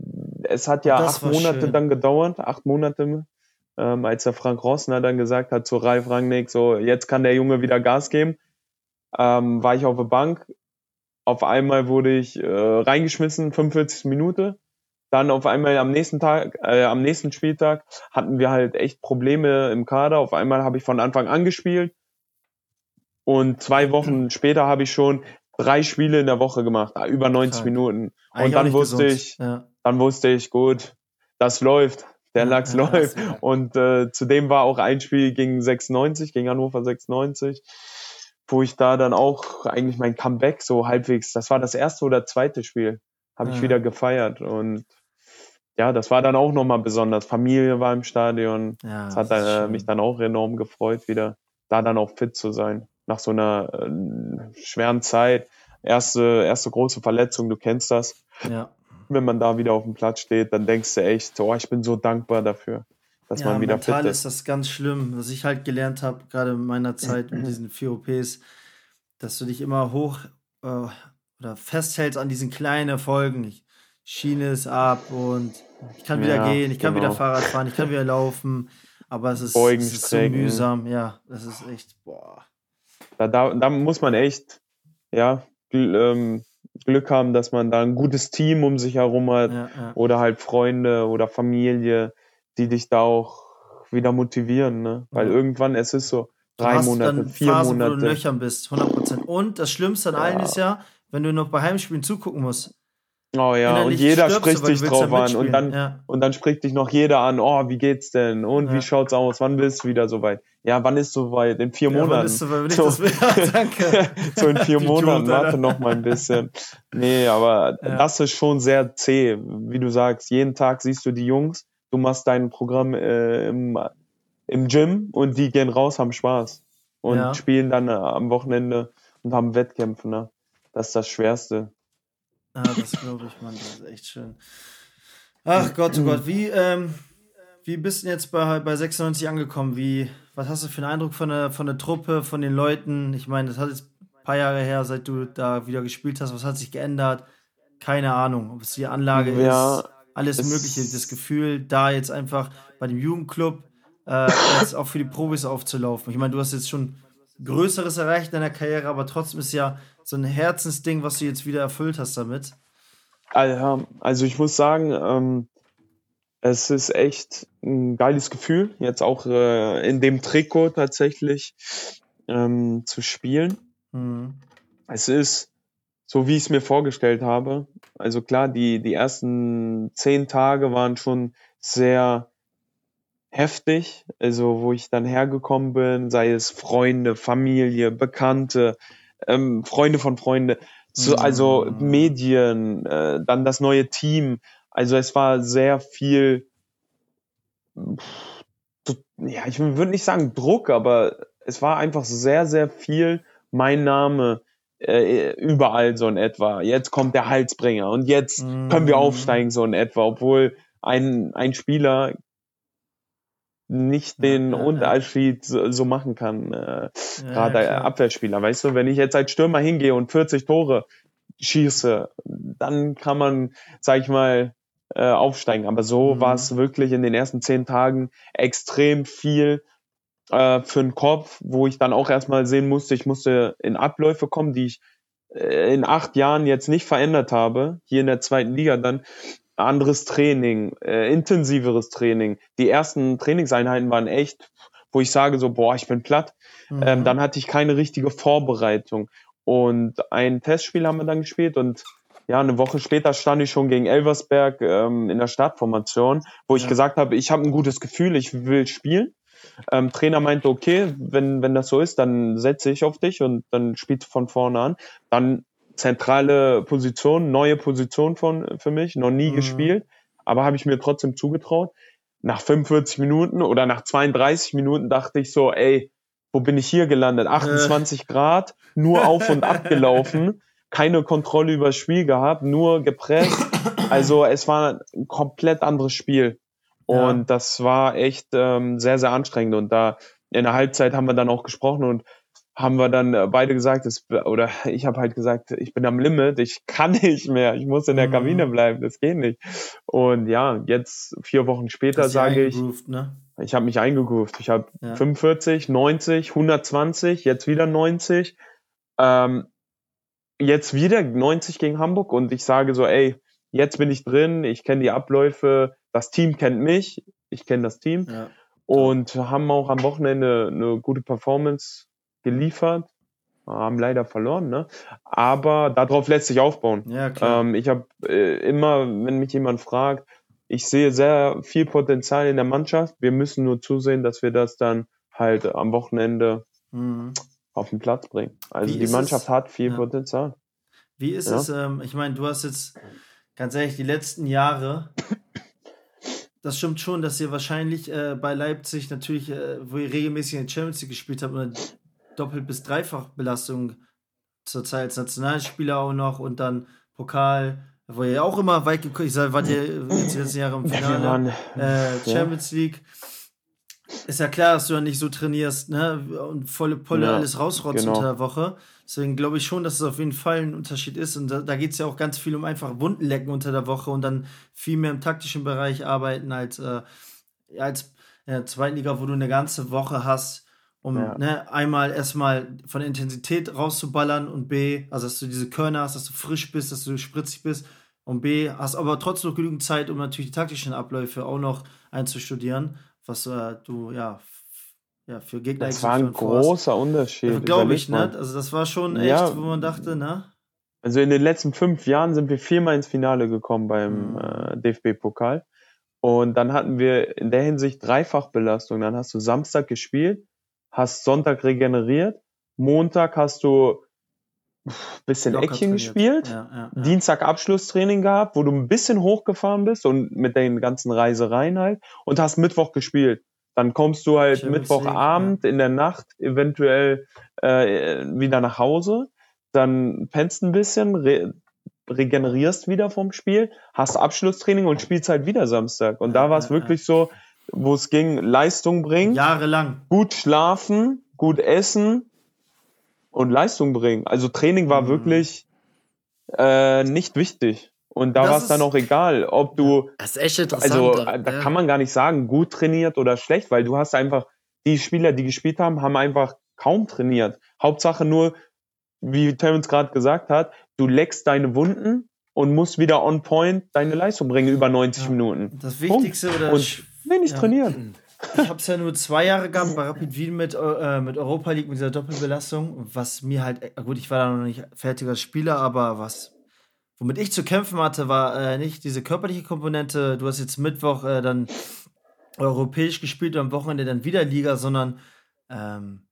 Es hat ja acht Monate schön. dann gedauert, acht Monate, ähm, als der Frank Rossner dann gesagt hat zu Ralf Rangnick, so jetzt kann der Junge wieder Gas geben. Ähm, war ich auf der Bank. Auf einmal wurde ich äh, reingeschmissen, 45 Minuten. Dann auf einmal am nächsten Tag, äh, am nächsten Spieltag hatten wir halt echt Probleme im Kader. Auf einmal habe ich von Anfang an gespielt. Und zwei Wochen später habe ich schon drei Spiele in der Woche gemacht, ah, über 90 Klar. Minuten. Und dann wusste gesund. ich, ja. dann wusste ich, gut, das läuft. Der Lachs ja, läuft. Ja. Und äh, zudem war auch ein Spiel gegen 96, gegen Hannover 96, wo ich da dann auch eigentlich mein Comeback so halbwegs, das war das erste oder zweite Spiel, habe ich wieder gefeiert. Und ja, das war dann auch nochmal besonders. Familie war im Stadion. Ja, das hat dann, äh, mich dann auch enorm gefreut, wieder da dann auch fit zu sein. Nach so einer äh, schweren Zeit. Erste, erste große Verletzung, du kennst das. Ja. Wenn man da wieder auf dem Platz steht, dann denkst du echt, oh, ich bin so dankbar dafür, dass ja, man wieder mental fit ist. ist das ganz schlimm. Was ich halt gelernt habe, gerade in meiner Zeit mit diesen vier OPs, dass du dich immer hoch äh, oder festhältst an diesen kleinen Erfolgen. Ich, Schiene ist ab und ich kann wieder ja, gehen, ich kann genau. wieder Fahrrad fahren, ich kann wieder laufen. Aber es ist, es ist so mühsam, ja. Das ist echt, boah. Da, da, da muss man echt, ja, ähm, Glück haben, dass man da ein gutes Team um sich herum hat ja, ja. oder halt Freunde oder Familie, die dich da auch wieder motivieren, ne? Weil ja. irgendwann es ist so drei Monate, vier Phasen, Monate. Wo du Löchern bist, 100%. Und das Schlimmste an allen ist ja, wenn du noch bei Heimspielen zugucken musst. Oh ja, und jeder spricht dich drauf an und dann ja. und dann spricht dich noch jeder an, oh, wie geht's denn? Und ja. wie schaut's aus? Wann bist du wieder soweit? Ja, wann ist soweit? In vier ja, Monaten. Wann ist soweit? So, das danke. so in vier Monaten, warte noch mal ein bisschen. Nee, aber das ist schon sehr zäh, wie du sagst. Jeden Tag siehst du die Jungs, du machst dein Programm äh, im, im Gym und die gehen raus, haben Spaß und spielen dann äh, am Wochenende und haben Wettkämpfe. Ne? Das ist das Schwerste. Ah, das glaube ich, Mann, das ist echt schön. Ach Gott, oh Gott, wie, ähm, wie bist du jetzt bei, bei 96 angekommen? Wie, was hast du für einen Eindruck von der, von der Truppe, von den Leuten? Ich meine, das hat jetzt ein paar Jahre her, seit du da wieder gespielt hast. Was hat sich geändert? Keine Ahnung, ob es die Anlage ja, ist, alles Mögliche. Das Gefühl, da jetzt einfach bei dem Jugendclub äh, jetzt auch für die Profis aufzulaufen. Ich meine, du hast jetzt schon Größeres erreicht in deiner Karriere, aber trotzdem ist ja so ein Herzensding, was du jetzt wieder erfüllt hast damit? Also ich muss sagen, ähm, es ist echt ein geiles Gefühl, jetzt auch äh, in dem Trikot tatsächlich ähm, zu spielen. Mhm. Es ist so, wie ich es mir vorgestellt habe. Also klar, die, die ersten zehn Tage waren schon sehr heftig, also wo ich dann hergekommen bin, sei es Freunde, Familie, Bekannte, ähm, Freunde von Freunde, also mhm. Medien, äh, dann das neue Team. Also es war sehr viel, ja, ich würde nicht sagen Druck, aber es war einfach sehr, sehr viel mein Name äh, überall so in etwa. Jetzt kommt der Halsbringer und jetzt mhm. können wir aufsteigen so in etwa, obwohl ein, ein Spieler nicht den ja, Unterschied so, so, machen kann. Äh, ja, Gerade ja, Abwehrspieler, weißt du, wenn ich jetzt als Stürmer hingehe und 40 Tore schieße, dann kann man, sag ich mal, äh, aufsteigen. Aber so mhm. war es wirklich in den ersten zehn Tagen extrem viel äh, für den Kopf, wo ich dann auch erstmal sehen musste, ich musste in Abläufe kommen, die ich äh, in acht Jahren jetzt nicht verändert habe, hier in der zweiten Liga dann, anderes Training, äh, intensiveres Training. Die ersten Trainingseinheiten waren echt, wo ich sage so, boah, ich bin platt. Mhm. Ähm, dann hatte ich keine richtige Vorbereitung. Und ein Testspiel haben wir dann gespielt und ja, eine Woche später stand ich schon gegen Elversberg ähm, in der Startformation, wo ich gesagt habe, ich habe ein gutes Gefühl, ich will spielen. Ähm, Trainer meinte, okay, wenn, wenn das so ist, dann setze ich auf dich und dann spielst du von vorne an. Dann zentrale Position, neue Position von, für mich, noch nie mhm. gespielt, aber habe ich mir trotzdem zugetraut. Nach 45 Minuten oder nach 32 Minuten dachte ich so, ey, wo bin ich hier gelandet? 28 äh. Grad, nur auf und ab gelaufen, keine Kontrolle über das Spiel gehabt, nur gepresst. Also es war ein komplett anderes Spiel. Und ja. das war echt ähm, sehr, sehr anstrengend. Und da in der Halbzeit haben wir dann auch gesprochen und haben wir dann äh, beide gesagt, das, oder ich habe halt gesagt, ich bin am Limit, ich kann nicht mehr, ich muss in der Mhm. Kabine bleiben, das geht nicht. Und ja, jetzt vier Wochen später sage ich, Ne? ich habe mich eingegroovt. Ich habe Ja. 45, 90, 120, jetzt wieder 90. Ähm, jetzt wieder 90 gegen Hamburg und ich sage so, ey, jetzt bin ich drin, ich kenne die Abläufe, das Team kennt mich, ich kenne das Team Ja. und haben auch am Wochenende eine gute Performance geliefert. Haben leider verloren, ne? Aber darauf lässt sich aufbauen. ja, klar. Ähm, ich habe äh, immer, wenn mich jemand fragt, ich sehe sehr viel Potenzial in der Mannschaft. Wir müssen nur zusehen, dass wir das dann halt am Wochenende Mhm. auf den Platz bringen. Also Wie die Mannschaft es- hat viel ja. Potenzial. Wie ist Ja. es, ähm, ich meine, du hast jetzt, ganz ehrlich, die letzten Jahre, das stimmt schon, dass ihr wahrscheinlich äh, bei Leipzig natürlich, äh, wo ihr regelmäßig in der Champions League gespielt habt, Doppelt- bis Dreifachbelastung zurzeit als Nationalspieler auch noch und dann Pokal, wo ihr auch immer weit gekommen ich sag, wart ihr jetzt die letzten Jahre im Finale, äh, Champions League. Ist ja klar, dass du ja nicht so trainierst, ne? Und volle Pulle Ja, alles rausrotzt genau. unter der Woche. Deswegen glaube ich schon, dass es auf jeden Fall ein Unterschied ist. Und da, da geht es ja auch ganz viel um einfach Wunden lecken unter der Woche und dann viel mehr im taktischen Bereich arbeiten als, äh, als in der zweiten Liga, wo du eine ganze Woche hast, um Ja. ne, einmal erstmal von der Intensität rauszuballern und B, also dass du diese Körner hast, dass du frisch bist, dass du spritzig bist. Und B, hast aber trotzdem noch genügend Zeit, um natürlich die taktischen Abläufe auch noch einzustudieren, was äh, du ja, ja für Gegner das war ein großer Unterschied. Ja, Glaube ich, ne? Also das war schon echt, Ja. wo man dachte, ne? Also in den letzten fünf Jahren sind wir viermal ins Finale gekommen beim Mhm. äh, DFB-Pokal. Und dann hatten wir in der Hinsicht Dreifachbelastung. Dann hast du Samstag gespielt, hast Sonntag regeneriert, Montag hast du bisschen Locker Action trainiert. gespielt, Ja, ja, ja. Dienstag Abschlusstraining gehabt, wo du ein bisschen hochgefahren bist und mit den ganzen Reisereien halt und hast Mittwoch gespielt. Dann kommst du halt Champions Mittwochabend in der Nacht eventuell äh, wieder nach Hause, dann pennst ein bisschen, re regenerierst wieder vom Spiel, hast Abschlusstraining und spielst halt wieder Samstag. Und da war es wirklich so, wo es ging, Leistung bringen, Jahrelang. gut schlafen, gut essen und Leistung bringen. Also Training war Mhm. wirklich äh, nicht wichtig. Und da war es dann auch egal, ob du, Das ist echt interessant. also da- äh, da ja. kann man gar nicht sagen, gut trainiert oder schlecht, weil du hast einfach, die Spieler, die gespielt haben, haben einfach kaum trainiert. Hauptsache nur, wie Terence gerade gesagt hat, du leckst deine Wunden und musst wieder on point deine Leistung bringen über 90 Ja. Minuten. Das Wichtigste oder Und wenig ja. trainiert. ich habe es ja nur zwei Jahre gehabt bei Rapid Wien mit, äh, mit Europa League, mit dieser Doppelbelastung, was mir halt, äh, gut, ich war da noch nicht fertiger Spieler, aber was, womit ich zu kämpfen hatte, war äh, nicht diese körperliche Komponente, du hast jetzt Mittwoch äh, dann europäisch gespielt und am Wochenende dann wieder Liga, sondern ähm,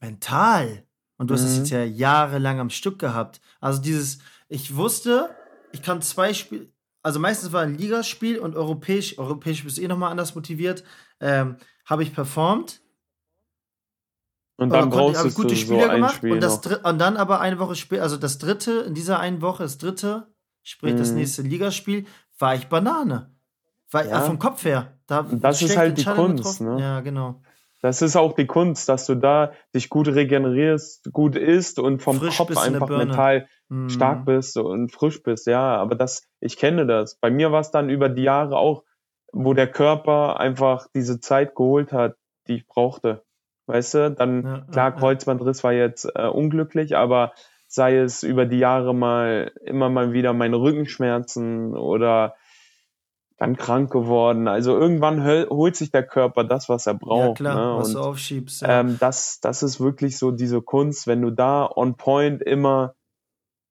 mental. Und du hast das Mhm. jetzt ja jahrelang am Stück gehabt. Also dieses, ich wusste, ich kann zwei Spiele, also meistens war ein Ligaspiel und europäisch, europäisch bist du eh nochmal anders motiviert, ähm, habe ich performt. Und dann konnte- brauchst du gute so Spiele ein gemacht Spiel und, das und dann aber eine Woche später, also das dritte, in dieser einen Woche, das dritte, sprich das Mhm. nächste Ligaspiel, war ich Banane. War, Ja. äh, vom Kopf her. Da das ist halt die Kunst, ne? Ja, genau. Das ist auch die Kunst, dass du da dich gut regenerierst, gut isst und vom Frisch Kopf einfach mental Mhm. stark bist und frisch bist. Ja, aber das, ich kenne das. Bei mir war es dann über die Jahre auch, wo der Körper einfach diese Zeit geholt hat, die ich brauchte. Weißt du, dann, Ja, klar, ja. Kreuzbandriss war jetzt äh, unglücklich, aber sei es über die Jahre mal immer mal wieder meine Rückenschmerzen oder dann krank geworden. Also irgendwann holt sich der Körper das, was er braucht. Ja, klar, ne? was Und du aufschiebst. Ja. ähm, das, das ist wirklich so diese Kunst, wenn du da on point immer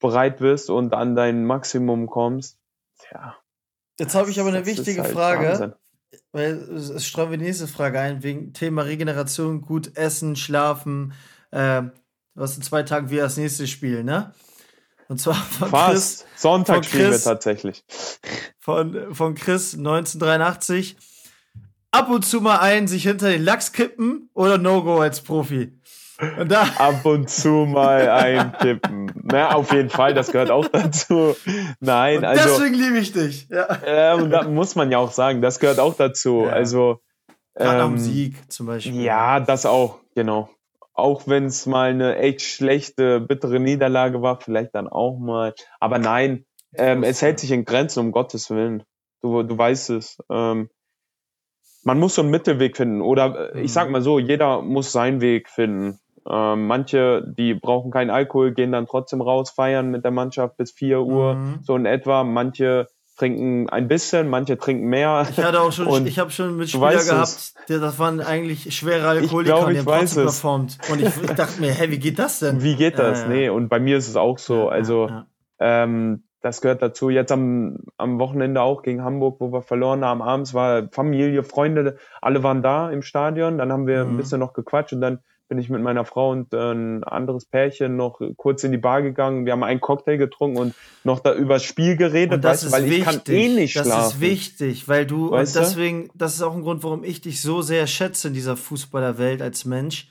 bereit bist und an dein Maximum kommst. Tja, Jetzt habe ich aber eine wichtige halt Frage, Wahnsinn. weil es, streuen wir die nächste Frage ein, wegen Thema Regeneration, gut essen, schlafen. Du hast in zwei Tagen wieder das nächste Spiel, ne? Und zwar von Chris, Fast. Sonntag von spielen wir Chris. tatsächlich. von, von Chris 1983. Ab und zu mal ein, sich hinter den Lachs kippen oder No-Go als Profi. Da, Ab und zu mal einkippen. Na, auf jeden Fall, das gehört auch dazu. Nein, und also. deswegen liebe ich dich. Ja. Ähm, da muss man ja auch sagen, das gehört auch dazu. Ja. Also Gerade Ähm, dem Sieg zum Beispiel. Ja, das auch, genau. Auch wenn es mal eine echt schlechte, bittere Niederlage war, vielleicht dann auch mal. Aber nein, ähm, es hält sich in Grenzen, um Gottes Willen. Du, du weißt es. Ähm, man muss so einen Mittelweg finden. Oder äh, ich sag Mhm. mal so, jeder muss seinen Weg finden. Ähm, manche, die brauchen keinen Alkohol, gehen dann trotzdem raus, feiern mit der Mannschaft bis 4 Uhr, Mhm. so in etwa. Manche trinken ein bisschen, manche trinken mehr. Ich hatte auch schon, Und ich habe schon mit Spieler gehabt, die, das waren eigentlich schwere Alkoholiker, glaub, die ich haben weiß trotzdem performt. Und ich, ich dachte mir, hä, wie geht das denn? Wie geht das? Ja. Nee, und bei mir ist es auch so. Ja, Also, ja, Ähm, das gehört dazu. Jetzt am, am Wochenende auch gegen Hamburg, wo wir verloren haben. Abends war Familie, Freunde, alle waren da im Stadion. Dann haben wir Mhm. ein bisschen noch gequatscht und dann bin ich mit meiner Frau und äh, ein anderes Pärchen noch kurz in die Bar gegangen. Wir haben einen Cocktail getrunken und noch da über das Spiel geredet, Und das weißt ist weil ich wichtig. kann eh nicht das schlafen. ist wichtig, weil du Weißt und deswegen, das ist auch ein Grund, warum ich dich so sehr schätze in dieser Fußballerwelt als Mensch.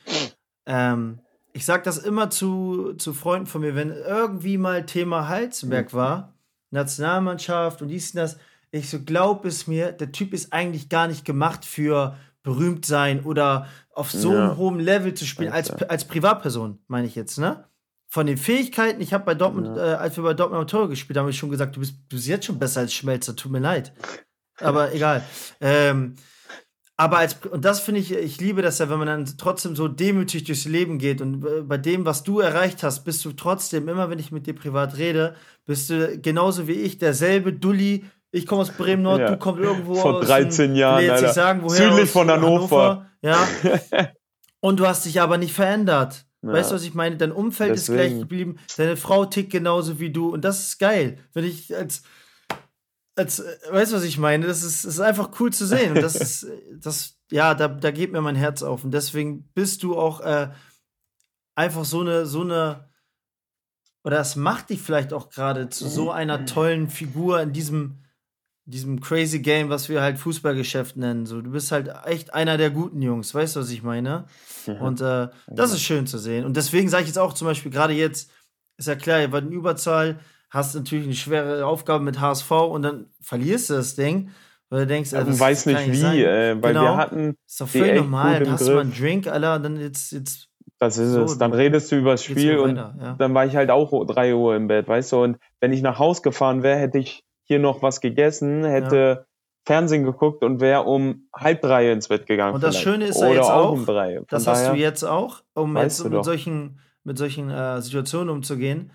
Ähm, ich sag das immer zu, zu Freunden von mir, wenn irgendwie mal Thema Mhm. Halzenberg war, Nationalmannschaft und dies und das, ich so glaub es mir, der Typ ist eigentlich gar nicht gemacht für berühmt sein oder auf so Ja. einem hohen Level zu spielen, als, als Privatperson, meine ich jetzt, ne? Von den Fähigkeiten, ich habe bei Dortmund, äh, als wir bei Dortmund am Tor gespielt haben, habe ich schon gesagt, du bist, du bist jetzt schon besser als Schmelzer, tut mir leid. Aber egal. Ähm, aber als, und das finde ich, ich liebe das ja, wenn man dann trotzdem so demütig durchs Leben geht und äh, bei dem, was du erreicht hast, bist du trotzdem, immer wenn ich mit dir privat rede, bist du genauso wie ich, derselbe Dulli. Ich komme aus Bremen-Nord, Ja. du kommst irgendwo Vor aus. 13 dem- Jahren, will jetzt sagen, woher Südlich aus von Hannover. Ja. und du hast dich aber nicht verändert. Ja. Weißt du, was ich meine? Dein Umfeld ist Deswegen. gleich geblieben, deine Frau tickt genauso wie du und das ist geil. Wenn ich als als, weißt du, was ich meine? Das ist, das ist einfach cool zu sehen. Und das ist, das, ja, da, da geht mir mein Herz auf. Und deswegen bist du auch äh, einfach so eine, so eine, oder das macht dich vielleicht auch gerade zu so einer tollen Figur in diesem, diesem crazy Game, was wir halt Fußballgeschäft nennen. So, du bist halt echt einer der guten Jungs, weißt du, was ich meine? Und äh, das ist schön zu sehen. Und deswegen sage ich jetzt auch zum Beispiel, gerade jetzt, ist ja klar, ihr wart in Überzahl, hast natürlich eine schwere Aufgabe mit HSV und dann verlierst du das Ding, weil du denkst, Man das weiß nicht wie, äh, weil Genau. wir hatten, Ist doch völlig normal. Dann hast du mal einen. Drink, Alter, und dann jetzt, jetzt das ist So, es. Dann redest du über das Spiel wieder und weiter, ja. dann war ich halt auch drei Uhr im Bett, weißt du, und wenn ich nach Haus gefahren wäre, hätte ich hier noch was gegessen, hätte Fernsehen geguckt und wäre um halb drei ins Bett gegangen. Und das vielleicht. Schöne ist ja jetzt auch auch, um Das hast du jetzt auch, um jetzt du mit doch. solchen, mit solchen äh, Situationen umzugehen.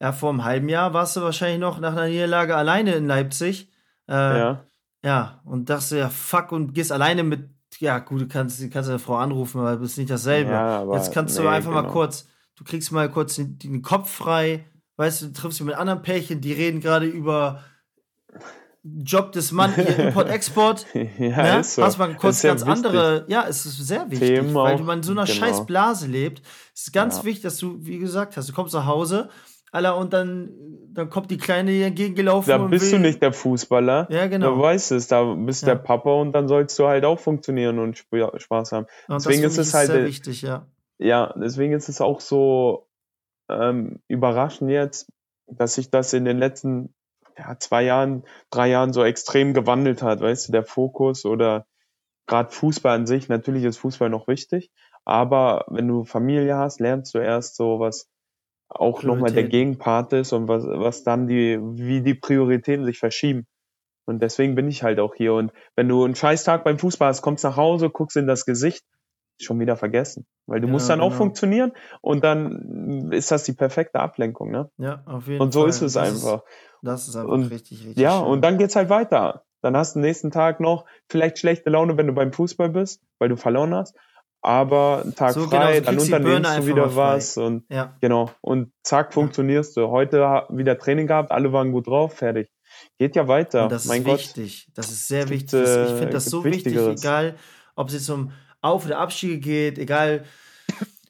Ja, vor einem halben Jahr warst du wahrscheinlich noch nach einer Niederlage alleine in Leipzig. Äh, ja. Ja, und dachte ja, fuck, und gehst alleine mit, ja, gut, du kannst, du kannst deine Frau anrufen, aber das ist nicht dasselbe. Ja, Jetzt kannst du nee, einfach mal genau. kurz, du kriegst mal kurz den, den Kopf frei, weißt du, du triffst dich mit anderen Pärchen, die reden gerade über Job des Mann, Import-Export. ja, Ne? ist so. Hast man kurz ganz wichtig. andere, ja, es ist sehr wichtig, Themen weil auch, du in so einer genau. scheiß Blase lebst. Es ist ganz Ja. wichtig, dass du, wie gesagt hast, du kommst nach Hause, Alter, und dann, dann kommt die Kleine dir entgegengelaufen. Da bist will, du nicht der Fußballer. Ja, genau. Du weißt es, da bist Ja. der Papa und dann sollst du halt auch funktionieren und Sp- Spaß haben. Und deswegen das ist es ich halt, sehr äh, wichtig, ja. Ja, deswegen ist es auch so ähm, überraschend jetzt, dass sich das in den letzten ja, zwei Jahren, drei Jahren so extrem gewandelt hat, weißt du, der Fokus oder gerade Fußball an sich, natürlich ist Fußball noch wichtig, aber wenn du Familie hast, lernst du erst so, was auch nochmal der. Gegenpart ist und was, was dann die, wie die Prioritäten sich verschieben. Und deswegen bin ich halt auch hier. Und wenn du einen Scheißtag beim Fußball hast, kommst nach Hause, guckst in das Gesicht, schon wieder vergessen. Weil du Ja, musst dann auch genau. funktionieren und dann ist das die perfekte Ablenkung, ne? Ja, auf jeden Und so Fall. ist es das einfach. Ist, das ist einfach Und richtig, richtig Ja, schön. und dann geht's halt weiter. Dann hast du den nächsten Tag noch vielleicht schlechte Laune, wenn du beim Fußball bist, weil du verloren hast. Aber einen Tag So, genau, frei, so dann unternimmst du wieder was und Ja, genau. Und zack, funktionierst du. Heute wieder Training gehabt, alle waren gut drauf, fertig. Geht ja weiter. und das mein ist Gott. wichtig. Das ist sehr Es gibt, wichtig. Das- äh, ich finde das gibt so wichtig, egal, ob es jetzt um Auf- oder Abstiege geht, egal.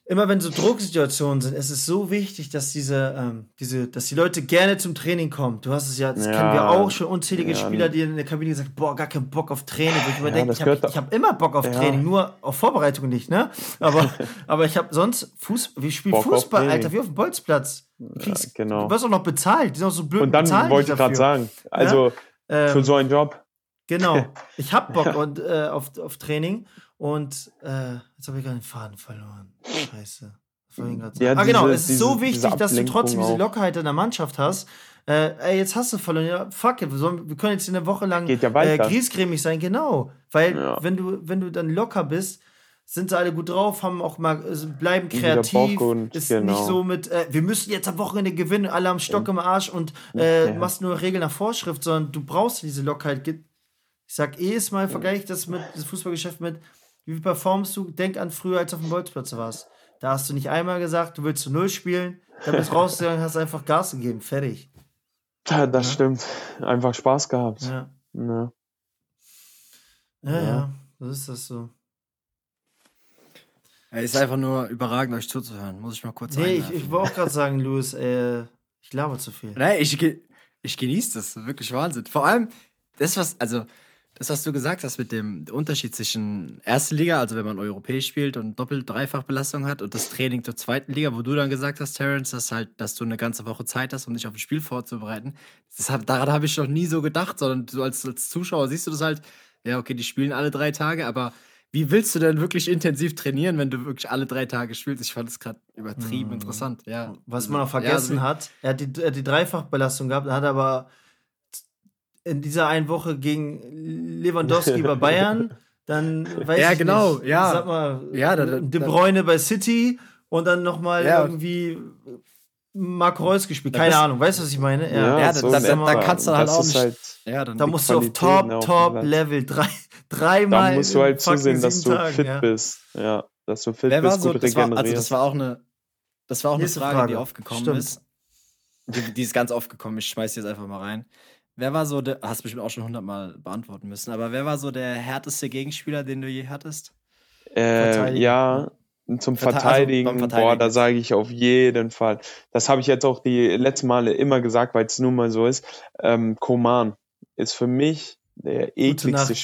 Immer wenn so Drucksituationen sind, es ist so wichtig, dass diese, ähm, diese, dass die Leute gerne zum Training kommen. Du hast es ja, das Ja. kennen wir auch schon unzählige Ja. Spieler, die in der Kabine gesagt, boah, gar keinen Bock auf Training. Wo ich mir Ja, denke, ich habe hab immer Bock auf. Training, nur auf Vorbereitung nicht, ne? Aber, aber ich habe sonst Fuß, wir spielen Bock Fußball. Alter, wie auf dem Bolzplatz. Du kriegst, genau. du wirst auch noch bezahlt. Die sind auch so blöd Und dann wollte ich gerade sagen, also Ähm, für so einen Job, Genau. Ich hab Bock und, äh, auf, auf Training und äh, jetzt habe ich gerade den Faden verloren. Scheiße. Ja, ah, genau. diese- Es ist diese- so diese wichtig, dass du trotzdem diese auch. Lockerheit in der Mannschaft hast. Äh, ey, jetzt hast du verloren. Ja, fuck it. Wir, können jetzt eine Woche lang ja äh, griesgrämig sein. Genau. Weil, Ja. wenn, du, wenn du dann locker bist, sind sie alle gut drauf, haben auch mal, äh, bleiben kreativ. Und- ist genau. nicht so mit, äh, wir müssen jetzt am Wochenende gewinnen, alle am Stock im Arsch und äh, machst nur Regel nach Vorschrift, sondern du brauchst diese Lockerheit. Ich sag jedes Mal, vergleiche ich das mit das Fußballgeschäft mit, wie performst du? Denk an früher, als du auf dem Bolzplatz warst. Da hast du nicht einmal gesagt, du willst zu Null spielen, dann bist du rausgegangen, hast einfach Gas gegeben, fertig. Ja, das stimmt. Einfach Spaß gehabt. Ja. Ja. Ja, ja, Ja. das ist das so. Es ist einfach nur überragend, euch zuzuhören. Muss ich mal kurz Nee, ich, einwerfen. ich wollte auch gerade sagen, Louis, äh, ich laber zu viel. Nein, ich, ich genieße das. Wirklich Wahnsinn. Vor allem, das, was, also, das, was du gesagt hast mit dem Unterschied zwischen erste Liga, also wenn man europäisch spielt und doppelt dreifach Belastung hat, und das Training zur zweiten Liga, wo du dann gesagt hast, Terence, dass halt, dass du eine ganze Woche Zeit hast, um dich auf ein Spiel vorzubereiten. Das hab, daran habe ich noch nie so gedacht, sondern du als, als Zuschauer siehst du das halt, ja, okay, die spielen alle drei Tage, aber wie willst du denn wirklich intensiv trainieren, wenn du wirklich alle drei Tage spielst? Ich fand es gerade übertrieben interessant, ja. Was man auch Ja, vergessen also- hat, er hat, die, er hat die Dreifachbelastung gehabt, hat aber in dieser einen Woche gegen Lewandowski bei Bayern, dann weiß Ja, ich genau, nicht, ja. Sag mal, Ja, da- da- De Bruyne bei City und dann nochmal Ja. irgendwie Marco Reus gespielt. Keine das- Ahnung, weißt du, was ich meine? Ja, Ja, so da- da- da kannst du halt Das auch nicht- Halt, Ja, dann Da musst du auf Top, dem Top. Level drei, dreimal. da musst du halt zusehen, dass du Tagen, fit ja. bist. Ja, dass du fit Wer war bist, so, gut das war, also das war auch eine, das war auch eine Frage, Frage. die aufgekommen Stimmt. ist. Die, die ist ganz aufgekommen, ich schmeiß die jetzt einfach mal rein. Wer war so der, hast bestimmt auch schon hundertmal beantworten müssen, aber wer war so der härteste Gegenspieler, den du je hattest? Äh, Verteidigen. ja, zum Verte- also Verteidigen, boah, Verteidigen da sage ich auf jeden Fall. Das habe ich jetzt auch die letzten Male immer gesagt, weil es nun mal so ist. Ähm, Koman ist für mich der ekligste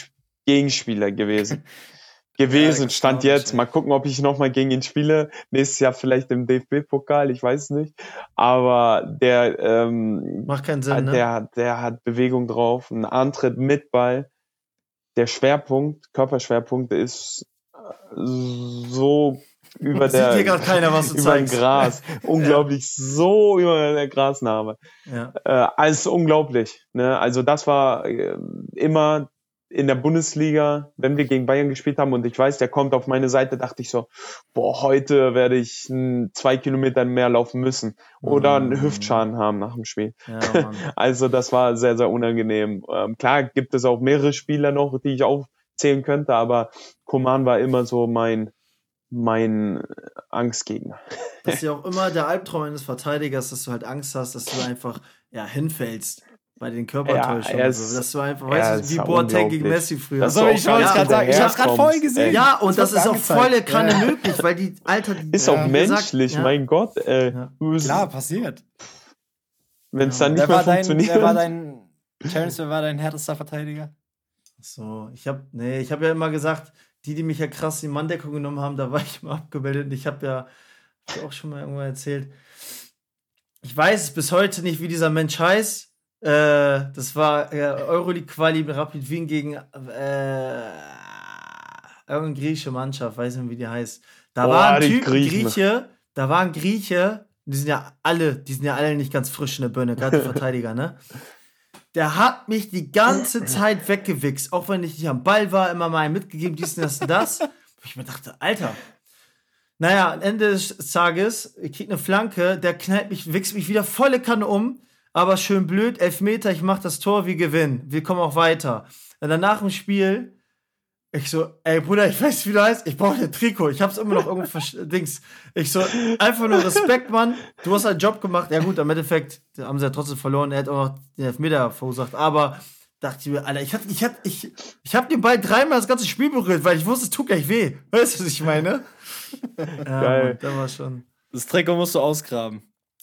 Gegenspieler gewesen. gewesen, das stand jetzt. Mal gucken, ob ich nochmal gegen ihn spiele. Nächstes Jahr vielleicht im DFB-Pokal, ich weiß nicht. Aber der, ähm, Macht keinen Sinn, Ah, ne? Der, hat- der hat Bewegung drauf, ein Antritt mit Ball. Der Schwerpunkt, Körperschwerpunkt ist äh, so über Sieht der hier gerade keiner, was du über zeigst. Gras. Unglaublich so über der Grasnarbe. Ja. Äh, alles unglaublich. Ne? Also das war äh, immer in der Bundesliga, wenn wir gegen Bayern gespielt haben und ich weiß, der kommt auf meine Seite, dachte ich so, boah, heute werde ich zwei Kilometer mehr laufen müssen oder einen Hüftschaden haben nach dem Spiel. ja. Also das war sehr, sehr unangenehm. Ähm, klar gibt es auch mehrere Spieler noch, die ich aufzählen könnte, aber Koman war immer so mein, mein Angstgegner. Das ist ja auch immer der Albtraum eines Verteidigers, dass du halt Angst hast, dass du einfach ja, hinfällst bei den Körpertäuschungen. Ja, ist- Dass du einfach, weißt du, wie ja Boateng gegen. Messi früher. Das ich auch wollte gerade sagen, ich hab's daherkommt, gerade ey. gesehen. ja, und das, wird ist angezeigt. volle Kanne Ja. möglich, weil die Alter. Die, Ist Ja. auch gesagt, menschlich, ja. mein Gott, ey. Ja. Klar, passiert. Wenn es dann nicht Wer mehr war, dein, funktioniert. wer war dein, Terence, wer war dein härtester Verteidiger? So, ich habe nee, ich habe ja immer gesagt, die, die mich ja krass in die Manndeckung genommen haben, da war ich mal abgemeldet. Und ich habe ja hab auch schon mal irgendwann erzählt. Ich weiß bis heute nicht, wie dieser Mensch heißt. Äh, das war äh, Euroleague-Quali mit Rapid Wien gegen äh, irgendeine griechische Mannschaft, weiß nicht, wie die heißt. Da Boah, war ein Typ, Griechen. Grieche, da war ein Grieche, die sind ja alle, die sind ja alle nicht ganz frisch in der Birne, gerade die Verteidiger, ne? Der hat mich die ganze Zeit weggewichst, auch wenn ich nicht am Ball war, immer mal mitgegeben, dies, das, und das. Wo ich mir dachte, Alter. Naja, am Ende des Tages, ich krieg eine Flanke, der knallt mich, wichst mich wieder volle Kanne um, aber schön blöd, Elfmeter, ich mach das Tor, wir gewinnen. Wir kommen auch weiter. Und dann nach dem Spiel, ich so, ey Bruder, ich weiß, wie du heißt, ich brauche ein Trikot. Ich hab's immer noch irgendwo Dings. Ich so, einfach nur Respekt, Mann. Du hast einen Job gemacht. Ja gut, im Endeffekt haben sie ja trotzdem verloren. Er hat auch noch den Elfmeter verursacht. Aber dachte ich mir, Alter, ich hab, ich hab, ich, ich hab den Ball dreimal das ganze Spiel berührt, weil ich wusste, es tut gleich weh. Weißt du, was ich meine? Ja, Geil. Mann, da war schon. Das Trikot musst du ausgraben.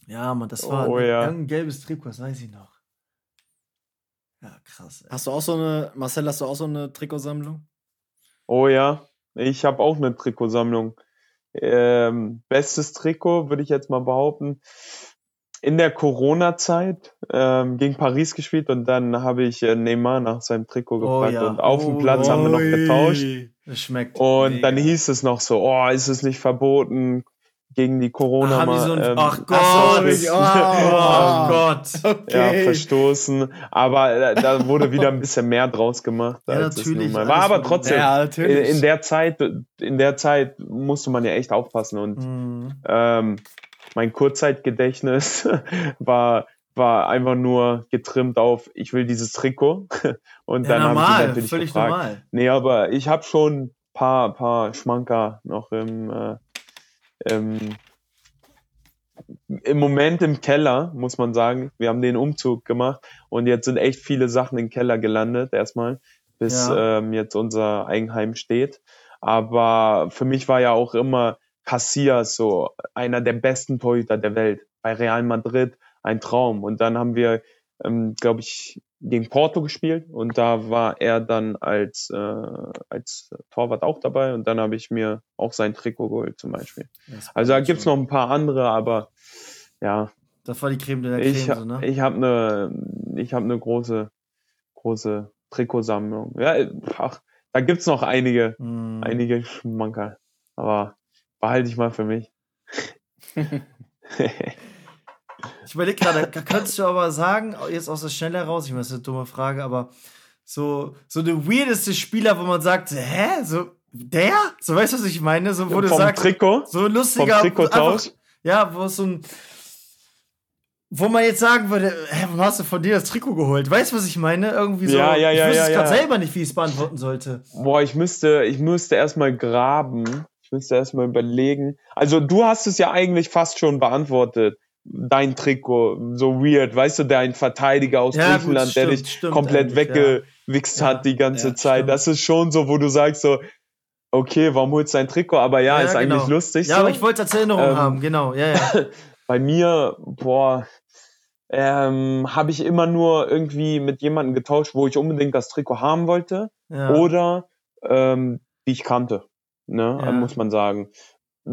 Ja, Mann, das war Oh, ein, ja. ein gelbes Trikot, das weiß ich noch. Ja, krass. Ey. Hast du auch so eine, Marcel, hast du auch so eine Trikotsammlung? Oh ja, ich habe auch eine Trikotsammlung. Ähm, bestes Trikot, würde ich jetzt mal behaupten. in der Corona-Zeit ähm, gegen Paris gespielt und dann habe ich äh, Neymar nach seinem Trikot Oh gepackt ja. und auf dem Platz haben wir noch getauscht. Das schmeckt. Und dann Mega. hieß es noch so, oh, ist es nicht verboten gegen die Corona haben die mal, so ein, ähm, ach Gott, Verstoß- oh. oh Gott. ja, Okay. verstoßen. Aber äh, da wurde wieder ein bisschen mehr draus gemacht, Ja, natürlich, war. Aber trotzdem, Ja, in, natürlich. in der Zeit, in der Zeit musste man ja echt aufpassen und Mhm. ähm, mein Kurzzeitgedächtnis war war einfach nur getrimmt auf, ich will dieses Trikot. Und Ja, dann habe ich normal, natürlich völlig gefragt. normal. Nee, aber ich habe schon paar, paar Schmanker noch im, äh, im, im Moment im Keller, muss man sagen. Wir haben den Umzug gemacht und jetzt sind echt viele Sachen im Keller gelandet, erstmal, bis Ja. ähm, jetzt unser Eigenheim steht. Aber für mich war ja auch immer Casillas so einer der besten Torhüter der Welt. Bei Real Madrid ein Traum. Und dann haben wir, ähm, glaube ich, gegen Porto gespielt und da war er dann als, äh, als Torwart auch dabei und dann habe ich mir auch sein Trikot geholt zum Beispiel. Also da gibt's noch ein paar andere, aber ja, Das war die Creme de la ich, Creme, so, ne? ich habe eine ich habe eine große große Trikotsammlung. Ja, ach, da gibt's noch einige Mhm. einige Schmankerl, aber behalte ich mal für mich. Ich überlege gerade, könntest du aber sagen, jetzt aus der Schnelle heraus, ich meine, das ist eine dumme Frage, aber so, so der weirdeste Spieler, wo man sagt, hä? So, der? So, weißt du, was ich meine? So, wo du Vom sagst, Trikot, so ein vom lustiger. Trikottausch. einfach- Ja, wo so ein. Wo man jetzt sagen würde, hä, warum hast du von dir das Trikot geholt? Weißt du, was ich meine? Irgendwie so. Ja, ja, ja, ich wüsste ja, es gerade ja. selber nicht, wie ich es beantworten sollte. Boah, ich müsste, ich müsste erstmal graben. Ich müsste erstmal überlegen. Also du hast es ja eigentlich fast schon beantwortet. Dein Trikot, so weird, weißt du, der ein Verteidiger aus Ja, gut, Griechenland, der dich komplett weggewichst Ja. hat die ganze Zeit. stimmt. Das ist schon so, wo du sagst so, okay, warum holst du dein Trikot? Aber ja, ist genau. eigentlich lustig. Ja, so. aber ich wollte es als Erinnerung Ähm, haben, genau. Ja, ja. Bei mir, boah, ähm, habe ich immer nur irgendwie mit jemandem getauscht, wo ich unbedingt das Trikot haben wollte ja. oder ähm, die ich kannte, ne, Ja. muss man sagen.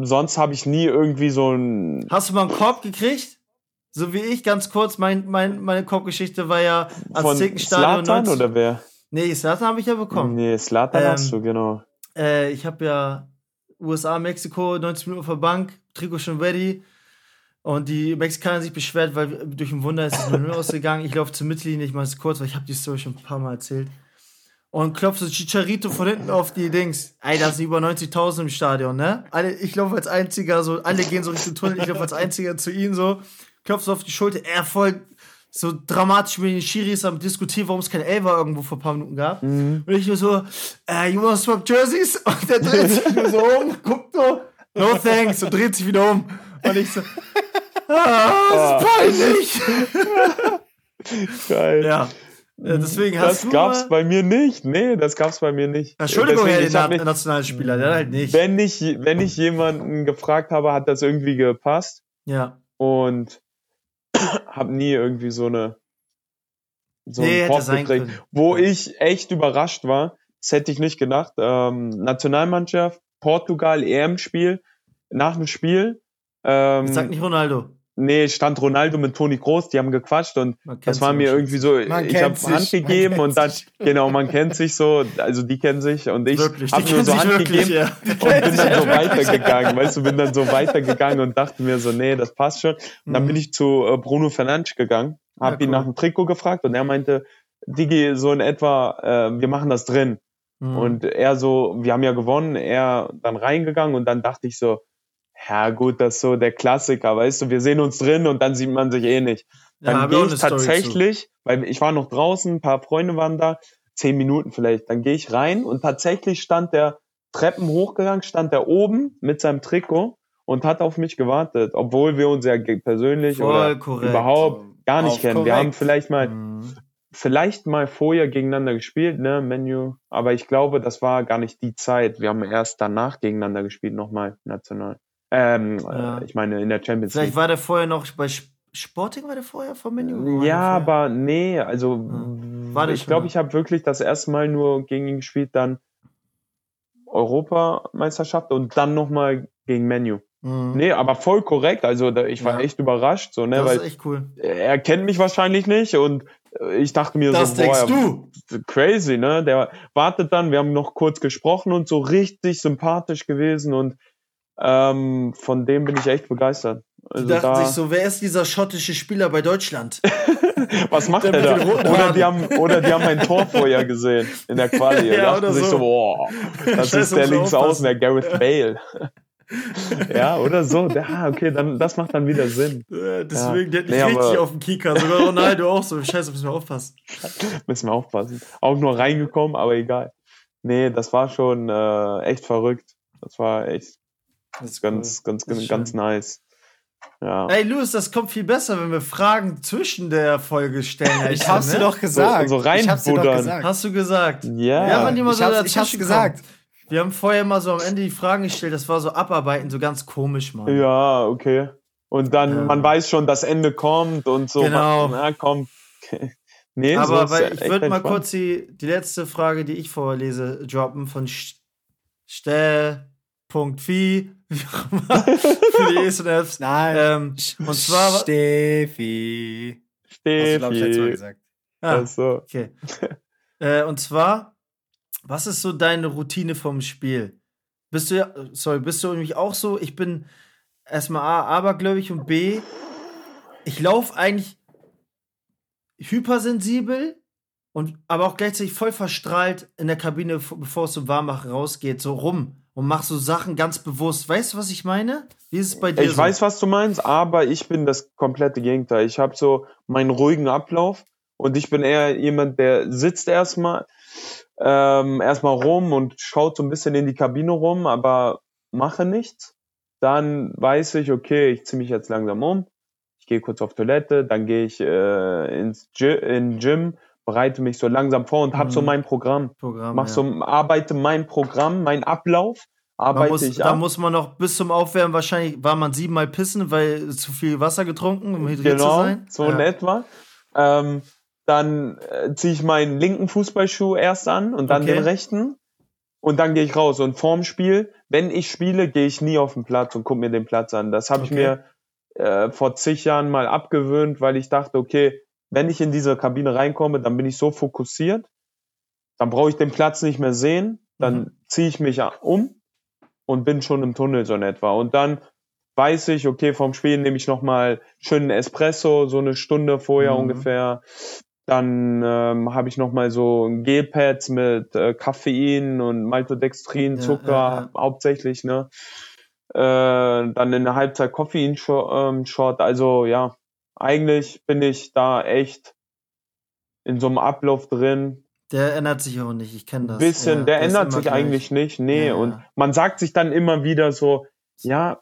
Sonst habe ich nie irgendwie so ein Hast du mal einen Korb gekriegt? So wie ich, ganz kurz, mein, mein, meine Korbgeschichte war ja Aztekenstadion. Slatan 19 oder wer? Nee, Slatan habe ich ja bekommen. Nee, Slatan Ähm, hast du, genau. Äh, ich habe ja USA, Mexiko, 90 Minuten auf der Bank, Trikot schon ready. Und die Mexikaner haben sich beschwert, weil durch ein Wunder ist es 0 ausgegangen. Ich laufe zur Mittellinie, ich mache es kurz, weil ich habe die Story schon ein paar Mal erzählt. Und klopft so Chicharito von hinten auf die Dings. Ey, da sind über 90.000 im Stadion, ne? Alle, ich laufe als Einziger, so, alle gehen so Richtung Tunnel, ich laufe als Einziger zu ihnen so, klopft so auf die Schulter, er voll so dramatisch mit den Schiris am diskutieren, warum es kein Elfer irgendwo vor ein paar Minuten gab. Und ich nur so, äh, you wanna swap jerseys? Und der dreht sich nur so um, guckt so, no thanks, und dreht sich wieder um. Und ich so, ah, das ist peinlich. Geil. Ja. Ja, deswegen hast Das du gab's bei mir nicht. Nee, das gab's bei mir nicht. Entschuldigung, Deswegen, Herr ich Nationalspieler, der halt nicht. wenn ich, wenn ich jemanden gefragt habe, hat das irgendwie gepasst Ja. und habe nie irgendwie so eine so Nee, einen sein gekriegt. können. Wo ich echt überrascht war, das hätte ich nicht gedacht. Ähm, Nationalmannschaft, Portugal, EM-Spiel, nach dem Spiel. Ähm, Sag nicht Ronaldo. Nee, stand Ronaldo mit Toni Groß, die haben gequatscht und das war mir irgendwie so, Man ich habe Hand gegeben und dann, genau, man kennt sich so, also die kennen sich und ich habe nur so Hand wirklich, gegeben ja. und bin dann so weitergegangen, weißt du, bin dann so weitergegangen und dachte mir so, nee, das passt schon. Und dann Mhm. bin ich zu äh, Bruno Fernandes gegangen, habe Ja, ihn cool. nach dem Trikot gefragt und er meinte, Digi, so in etwa, äh, wir machen das drin. Mhm. Und er so, wir haben ja gewonnen, er dann reingegangen und dann dachte ich so, ja gut, das ist so der Klassiker, weißt du, wir sehen uns drin und dann sieht man sich eh nicht. Ja, Dann gehe ich tatsächlich, weil ich war noch draußen, ein paar Freunde waren da, zehn Minuten vielleicht, dann gehe ich rein und tatsächlich stand der Treppen hochgegangen, stand der oben mit seinem Trikot und hat auf mich gewartet, obwohl wir uns ja persönlich Voll oder korrekt. überhaupt gar nicht Auch kennen. Wir korrekt. haben vielleicht mal Mhm. vielleicht mal vorher gegeneinander gespielt, ne, Menu. Aber ich glaube, das war gar nicht die Zeit. Wir haben erst danach gegeneinander gespielt, nochmal national. Ähm, Ja. äh, ich meine, in der Champions Vielleicht League. war der vorher noch bei Sp- Sporting, war der vorher vom war Ja, aber nee, also. War der ich glaube, ich habe wirklich das erste Mal nur gegen ihn gespielt, dann Europameisterschaft und dann nochmal gegen Menu. Mhm. Nee, aber voll korrekt. Also da, ich war ja. echt überrascht. So, ne, das weil ist echt cool. Er kennt mich wahrscheinlich nicht und äh, ich dachte mir das so, boah, du? crazy, ne? Der wartet dann, wir haben noch kurz gesprochen und so richtig sympathisch gewesen und ähm, von dem bin ich echt begeistert. Also die dachten da, sich so, wer ist dieser schottische Spieler bei Deutschland? Was macht der, der da? Oder die, haben, oder die haben mein Tor vorher gesehen in der Quali ja, dachten sich so, so boah, das Scheiße, ist der Linksaußen, der Gareth Bale. ja, oder so. Ja, okay, dann, das macht dann wieder Sinn. Deswegen, ja. der hat nee, richtig auf dem Kieker. Sogar Ronaldo auch so. Scheiße, müssen wir aufpassen. müssen wir aufpassen. Auch nur reingekommen, aber egal. Nee, das war schon äh, echt verrückt. Das war echt das ganz, cool. ganz, ganz, ganz nice. Ja. Ey, Louis, das kommt viel besser, wenn wir Fragen zwischen der Folge stellen. ich hab's ne? dir doch gesagt. So, so rein ich hab's dir doch gesagt. Hast du gesagt? Ja. Ja, man immer ich so hab's, ich hab's gesagt. Wir haben vorher mal so am Ende die Fragen gestellt, das war so abarbeiten, so ganz komisch, Mann. Ja, okay. Und dann, ja. man weiß schon, das Ende kommt und so. Genau. Na, komm. nee, Aber so weil ich würde mal kurz die, die letzte Frage, die ich vorlese, droppen von Für die E's und F's. Nein. Ähm, und zwar. Steffi. Steffi. Hast du, glaube ich, letztes Mal gesagt. Ah, Ach so. Okay. äh, und zwar was ist so deine Routine vom Spiel? Bist du ja, sorry, bist du nämlich auch so? Ich bin erstmal A, abergläubig und B, ich laufe eigentlich hypersensibel und aber auch gleichzeitig voll verstrahlt in der Kabine, bevor es zum Warmmachen rausgeht, so rum und mach so Sachen ganz bewusst. Weißt du, was ich meine? Wie ist es bei dir? Ich so? weiß, was du meinst, aber ich bin das komplette Gegenteil. Ich habe so meinen ruhigen Ablauf und ich bin eher jemand, der sitzt erstmal ähm, erstmal rum und schaut so ein bisschen in die Kabine rum, aber mache nichts. Dann weiß ich, okay, ich ziehe mich jetzt langsam um. Ich gehe kurz auf Toilette, dann gehe ich äh, ins Gy in Gym, bereite mich so langsam vor und mhm. habe so mein Programm. Programm Mach ja. so, arbeite mein Programm, mein Ablauf. Arbeite muss, ich da ab. muss man noch bis zum Aufwärmen wahrscheinlich, war man siebenmal pissen, weil zu viel Wasser getrunken, um hydriert genau, zu sein. so ja. in etwa. Ähm, dann äh, ziehe ich meinen linken Fußballschuh erst an und dann okay. den rechten und dann gehe ich raus. Und vorm Spiel, wenn ich spiele, gehe ich nie auf den Platz und gucke mir den Platz an. Das habe okay. ich mir äh, vor zig Jahren mal abgewöhnt, weil ich dachte, okay, wenn ich in diese Kabine reinkomme, dann bin ich so fokussiert, dann brauche ich den Platz nicht mehr sehen, dann mhm. ziehe ich mich um und bin schon im Tunnel so in etwa. Und dann weiß ich, okay, vom Spiel nehme ich nochmal schönen Espresso, so eine Stunde vorher mhm. ungefähr. Dann ähm, habe ich noch mal so Gelpads mit äh, Koffein und Maltodextrin, Zucker ja, ja. hauptsächlich, ne? Äh, dann in der Halbzeit Koffein-Shot. Also ja, eigentlich bin ich da echt in so einem Ablauf drin. Der ändert sich auch nicht, ich kenne das. Bisschen, ja, der ändert sich gleich. eigentlich nicht, nee. Und man sagt sich dann immer wieder so, ja,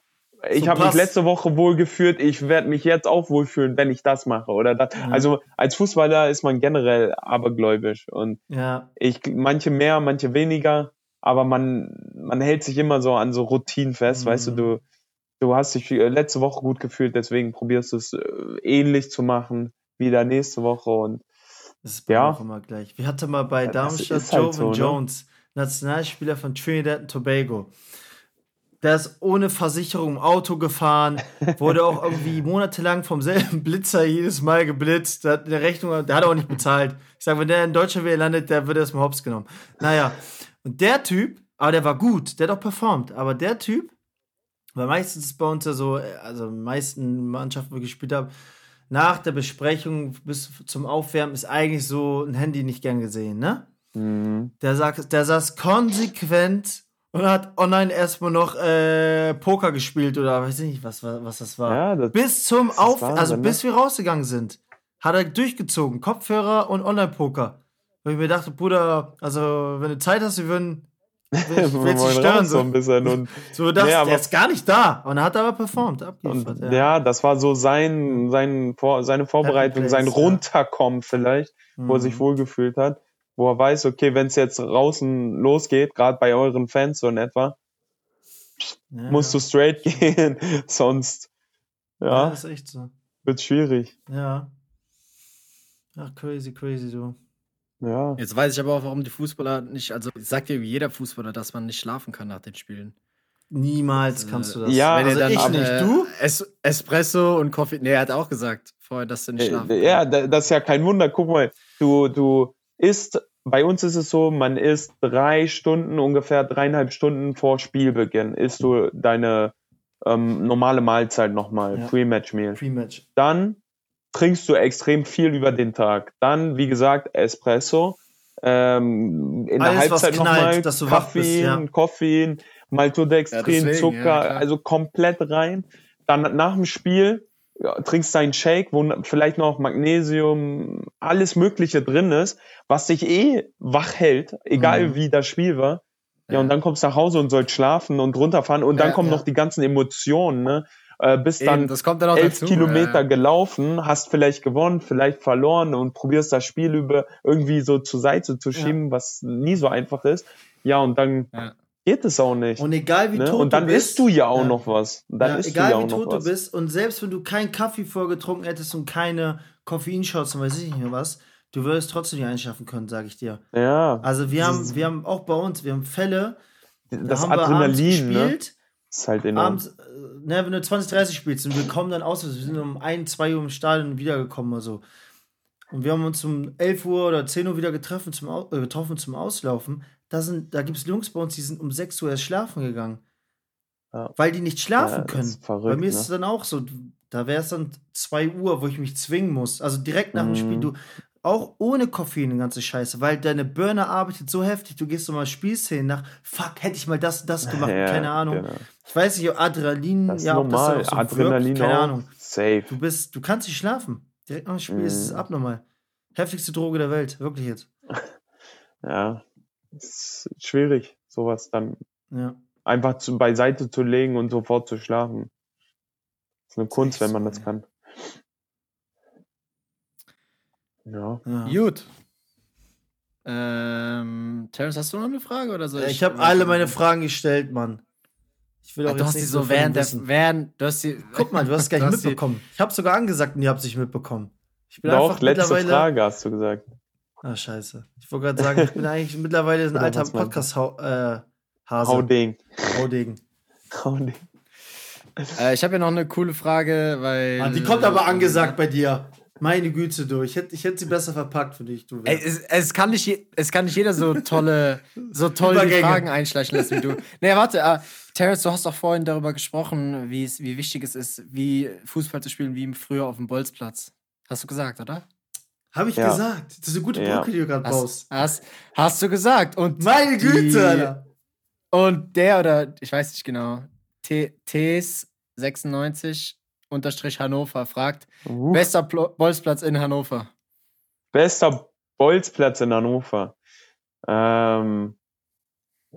ich so habe mich letzte Woche wohlgefühlt, ich werde mich jetzt auch wohlfühlen, wenn ich das mache oder das. Ja. Also als Fußballer ist man generell abergläubisch und ja. ich manche mehr, manche weniger, aber man man hält sich immer so an so Routinen fest, mhm. weißt du, du du hast dich letzte Woche gut gefühlt, deswegen probierst du es äh, ähnlich zu machen wie da nächste Woche und das ist ja. auch immer gleich. Wir hatten mal bei Darmstadt halt Jovan so, ne? Jones, Nationalspieler von Trinidad und Tobago der ist ohne Versicherung im Auto gefahren, wurde auch irgendwie monatelang vom selben Blitzer jedes Mal geblitzt. Der hat eine Rechnung, der hat auch nicht bezahlt. Ich sage, wenn der in Deutschland wieder landet, der wird erstmal hops genommen. Naja, und der Typ, aber der war gut, der hat auch performt, aber der Typ, weil meistens bei uns ja so, also die meisten Mannschaften, wo ich gespielt habe, nach der Besprechung bis zum Aufwärmen ist eigentlich so ein Handy nicht gern gesehen, ne? Mhm. Der, sagt, der saß konsequent und hat online erstmal noch äh, Poker gespielt oder weiß ich nicht, was, was das war. Ja, das, bis zum Auf, Wahnsinn, also bis ne? wir rausgegangen sind, hat er durchgezogen. Kopfhörer und Online-Poker. Weil ich mir dachte, Bruder, also wenn du Zeit hast, wir würden will, will dich stören. So ein bisschen und, so das, nee, der ist gar nicht da. Und er hat aber performt, abgeliefert. Ja. ja. das war so sein, sein, seine Vorbereitung, sein Runterkommen vielleicht, mhm. wo er sich mhm. wohlgefühlt hat wo er weiß, okay, wenn es jetzt draußen losgeht, gerade bei euren Fans so in etwa, ja. musst du straight gehen, sonst ja, ja ist echt so. wird schwierig. Ja. Ach, crazy, crazy, du. Ja. Jetzt weiß ich aber auch, warum die Fußballer nicht, also sagt ja jeder Fußballer, dass man nicht schlafen kann nach den Spielen. Niemals kannst du das. Ja, Wenn also dann, ich äh, nicht. Du? Es Espresso und Kaffee. Nee, er hat auch gesagt vorher, dass du nicht schlafen Äh, Ja, da- das ist ja kein Wunder. Guck mal, du, du isst, bei uns ist es so, man isst drei Stunden, ungefähr dreieinhalb Stunden vor Spielbeginn, isst du deine ähm, normale Mahlzeit nochmal, Ja. Pre-Match-Meal. Pre-Match. Dann trinkst du extrem viel über den Tag. Dann, wie gesagt, Espresso. Ähm, in der Alles, was Halbzeit nochmal du bist, Koffein, ja. Koffein, Ja, Maltodextrin, deswegen, Zucker, ja, also komplett rein. Dann nach dem Spiel ja, trinkst deinen Shake, wo vielleicht noch Magnesium, alles Mögliche drin ist, was dich eh wach hält, egal Mhm. wie das Spiel war. Ja, Ja. und dann kommst du nach Hause und sollst schlafen und runterfahren und dann Ja, kommen ja. noch die ganzen Emotionen, ne? Äh, bist Eben, dann elf dazu. Kilometer ja. gelaufen, hast vielleicht gewonnen, vielleicht verloren und probierst das Spiel über irgendwie so zur Seite zu schieben, was nie so einfach ist. Ja, und dann Ja. geht es auch nicht. Und egal wie ne? tot Und dann du bist. isst du ja auch Ja. noch was. Und dann ja, isst egal du ja wie auch noch tot du bist und selbst wenn du keinen Kaffee vorgetrunken hättest und keine Koffeinshots und weiß ich nicht mehr was, du würdest trotzdem nicht einschaffen können, sage ich dir. Ja, Also wir haben, wir haben auch bei uns, wir haben Fälle, da das haben wir abends Adrenalin, ne? gespielt, Ist halt enorm. abends, ne, wenn du 20, 30 spielst und wir kommen dann aus, wir sind um 1, 2 Uhr im Stadion wiedergekommen oder so. Und wir haben uns um 11 Uhr oder 10 Uhr wieder getroffen zum, Au- äh, getroffen zum Auslaufen. Da, sind, da gibt es Jungs bei uns, die sind um 6 Uhr erst schlafen gegangen. Ja. Weil die nicht schlafen Ja, können. verrückt, bei mir ist es ne? dann auch so, da wäre es dann 2 Uhr, wo ich mich zwingen muss. Also direkt nach dem Mhm. Spiel, du, auch ohne Koffein eine ganze Scheiße, weil deine Birne arbeitet so heftig, du gehst so mal Spielszenen nach, fuck, hätte ich mal das und das gemacht, Ja, keine Ahnung. genau. Ich weiß nicht, Adrenalin, Das ist ja, ob das normal. dann auch so Adrenalin wirkt, keine. Ahnung. Safe. Du bist, du kannst nicht schlafen. Direkt nach dem Spiel ist es Mhm. abnormal. Heftigste Droge der Welt, wirklich jetzt. Ja, ist schwierig, sowas dann Ja. einfach zu, beiseite zu legen und sofort zu schlafen. ist eine Kunst, wenn man das kann. Ja. ja. Gut. Ähm, Terence, hast du noch eine Frage oder soll ich? Ich habe alle meine Fragen gestellt, Mann. Ich will auch Ach, du jetzt hast die nicht so von ihm während der, während, du hast die. Guck mal, du hast es gar nicht mitbekommen. Ich habe sogar angesagt und ihr habt es nicht mitbekommen. Ich bin Doch, einfach letzte. Frage hast du gesagt. Ah, scheiße. Ich wollte gerade sagen, ich bin eigentlich mittlerweile ein alter? Podcast-Hase. Hase. Hauding. Haudegen. Hauding. Äh, ich habe ja noch eine coole Frage, weil. Ah, die kommt aber angesagt bei dir. Meine Güte, du. Ich hätte ich hätte sie besser verpackt für dich, du. Ey, es, es, kann nicht, je- es kann nicht jeder so tolle, so toll die Übergänge. Fragen einschleichen lassen wie du. Nee, warte, äh, Terence, du hast doch vorhin darüber gesprochen, wie es, wie wichtig es ist, wie Fußball zu spielen wie früher auf dem Bolzplatz. Hast du gesagt, oder? Habe ich Ja. gesagt. Das ist eine gute Ja. Brücke, die du gerade baust. Hast, hast, du gesagt. Und Meine die- Güte, Alter. Und der oder, ich weiß nicht genau, T- Ts96 unterstrich Hannover fragt, Uh, bester Plo Bolzplatz in Hannover. bester Bolzplatz in Hannover. Ähm,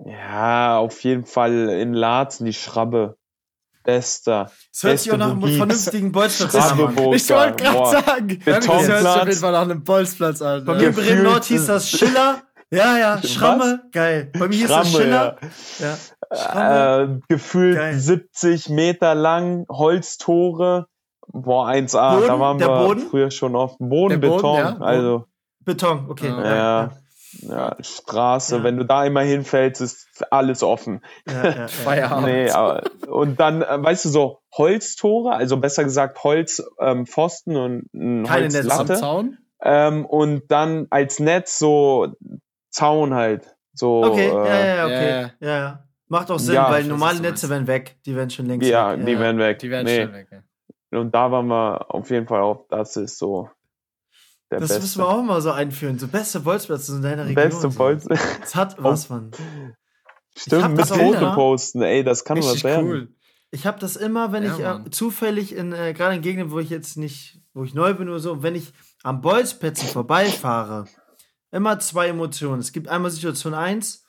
ja, auf jeden Fall in Laatzen, die Schrabbe. Bester. Das hört sich auch nach einem vernünftigen Bolzplatz an. Ich wollte gerade sagen, das hört sich auf jeden Fall nach einem Bolzplatz an. Bei mir Bremen Nord hieß das Schiller. Ja, ja, Schramme. Geil. Bei mir hieß das Schramme, Schiller. Ja. Schramme. Äh, gefühlt Geil. 70 Meter lang, Holztore. Boah, 1A, Boden? da waren wir Boden? früher schon oft. Boden, Der Boden, Beton, ja. also Beton, okay. Ja. ja, ja, Straße. Ja. Wenn du da einmal hinfällst, ist alles offen. Ja, ja, ja. Feierabend. Nee, aber, und dann, äh, weißt du, so Holztore, also besser gesagt Holzpfosten ähm, und ein Keine Netze am Holzlatte. Zaun? Ähm, und dann als Netz so Zaun halt. So, Okay, ja, äh, ja, ja, okay. Ja, Ja, ja. Macht auch Sinn, Ja, weil normale Netze meinst. werden weg. Die werden schon längst ja, weg. die werden weg. Die werden nee. schnell weg. Ja. Und da waren wir auf jeden Fall auch, das ist so der Das beste. müssen wir auch mal so einführen. So beste Bolzplätze in deiner Region. beste so. Bolz. Das hat was, Mann. hab Stimmt, mit Foto posten, ey, das kann was werden. cool. Ich habe das immer, wenn Ja, ich äh, zufällig in, äh, gerade in Gegenden, wo ich jetzt nicht, wo ich neu bin oder so, wenn ich am Bolzplätzen vorbeifahre, immer zwei Emotionen. Es gibt einmal Situation 1,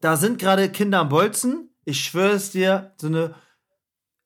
da sind gerade Kinder am Bolzen. Ich schwöre es dir, so eine.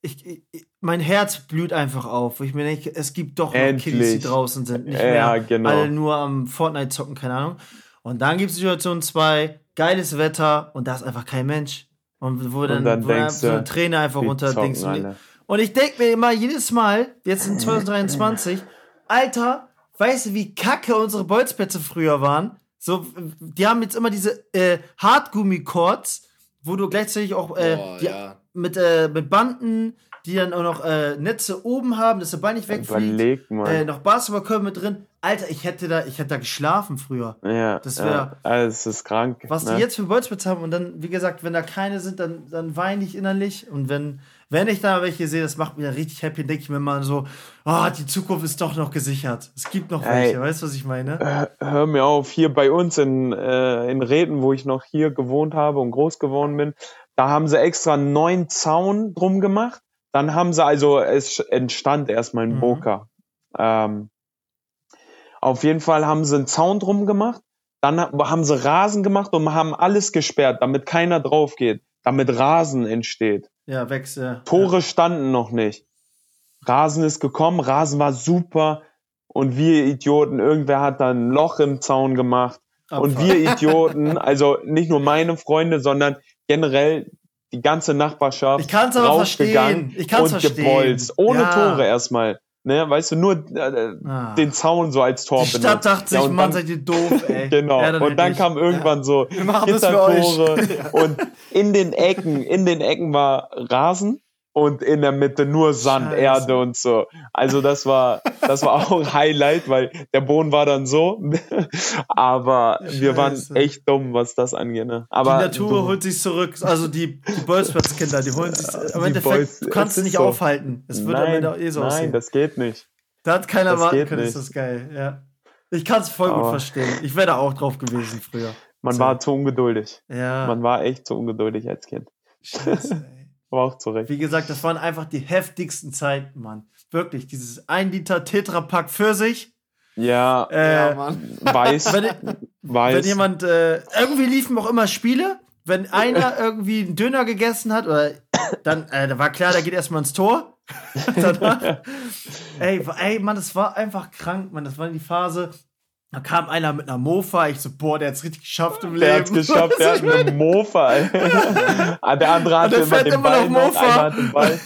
Ich, ich, mein Herz blüht einfach auf, ich mir denke, es gibt doch noch Kids, die draußen sind, nicht Ja, mehr genau. alle nur am Fortnite zocken, keine Ahnung. Und dann gibt es Situation 2, geiles Wetter und da ist einfach kein Mensch. Und wo dann, dann wo denkst so eine Träne einfach Die runter zocken denkst du dir- alle. und ich denke mir immer jedes Mal, jetzt in 2023, Alter, weißt du, wie kacke unsere Bolzplätze früher waren? So, die haben jetzt immer diese äh, Hartgummi-Courts, wo du gleichzeitig auch äh, Boah, die, ja. mit, äh, mit Banden, die dann auch noch äh, Netze oben haben, dass der Ball nicht wegfliegt. Überleg mal. Äh, noch Basketballkörper mit drin. Alter, ich hätte da, ich hätte da geschlafen früher. ja, das ja. wär- Also, es ist krank. Was ne? die jetzt für Bolzplatz haben und dann, wie gesagt, wenn da keine sind, dann, dann weine ich innerlich. Und wenn, wenn ich da welche sehe, das macht mich dann richtig happy, denke ich mir mal so, oh, die Zukunft ist doch noch gesichert. Es gibt noch Ey. welche, weißt du, was ich meine? Hör- mir auf, hier bei uns in, äh, in Reden, wo ich noch hier gewohnt habe und groß geworden bin, da haben sie extra einen neuen Zaun drum gemacht. Dann haben sie, also es entstand erstmal ein Mhm. Boka. Ähm, auf jeden Fall haben sie einen Zaun drum gemacht. Dann ha- haben sie Rasen gemacht und haben alles gesperrt, damit keiner drauf geht, damit Rasen entsteht. Ja, Wechsel. Tore standen noch nicht. Rasen ist gekommen, Rasen war super und wir Idioten, irgendwer hat dann ein Loch im Zaun gemacht und Abfahrt. wir Idioten, also nicht nur meine Freunde, sondern generell die ganze Nachbarschaft Ich kann's aber verstehen. Ich kann's und verstehen. gebolzt, ohne Ja. Tore erstmal. Ne, weißt du, nur äh, Ah. den Zaun so als Tor Die Stadt benutzt. dachte sich, Ja, und Mann, seid ihr doof, ey. Genau. Ja, dann und dann nicht. kam irgendwann so machen das für euch. Gittertore und in den Ecken, in den Ecken war Rasen und in der Mitte nur Sand, Scheiße. Erde und so. Also das war, das war auch ein Highlight, weil der Boden war dann so. Aber wir waren Scheiße. echt dumm, was das angeht. Ne? Die Aber Natur du, holt sich zurück. Also die, die Bolzplatzkinder, die holen sich. Im Die Endeffekt, du kannst es ist nicht so. aufhalten. Es wird am nein, Ende eh so nein, aussehen. das geht nicht. Da hat keiner das warten können, ist nicht. das geil, ja. Ich kann es voll gut Aber- verstehen. Ich wäre da auch drauf gewesen früher. Man So. war zu ungeduldig. Ja. Man war echt zu ungeduldig als Kind. Scheiße, ey. Aber auch zurecht. Wie gesagt, das waren einfach die heftigsten Zeiten, Mann. Wirklich, dieses 1 Liter Tetrapack für sich. Ja, Äh, ja, Mann. weiß, wenn, weiß. wenn jemand, äh, irgendwie liefen auch immer Spiele, wenn einer irgendwie einen Döner gegessen hat, oder dann, äh, da war klar, der geht erstmal ins Tor. Danach, ey, ey, Mann, das war einfach krank, Mann. Das war die Phase. Da kam einer mit einer Mofa, ich so, boah, der hat's richtig geschafft im Der Leben. hat's geschafft, der hat eine Mofa. ey. Ah, der andere hatte der immer den immer Ball noch noch, Mofa. hat den Ball.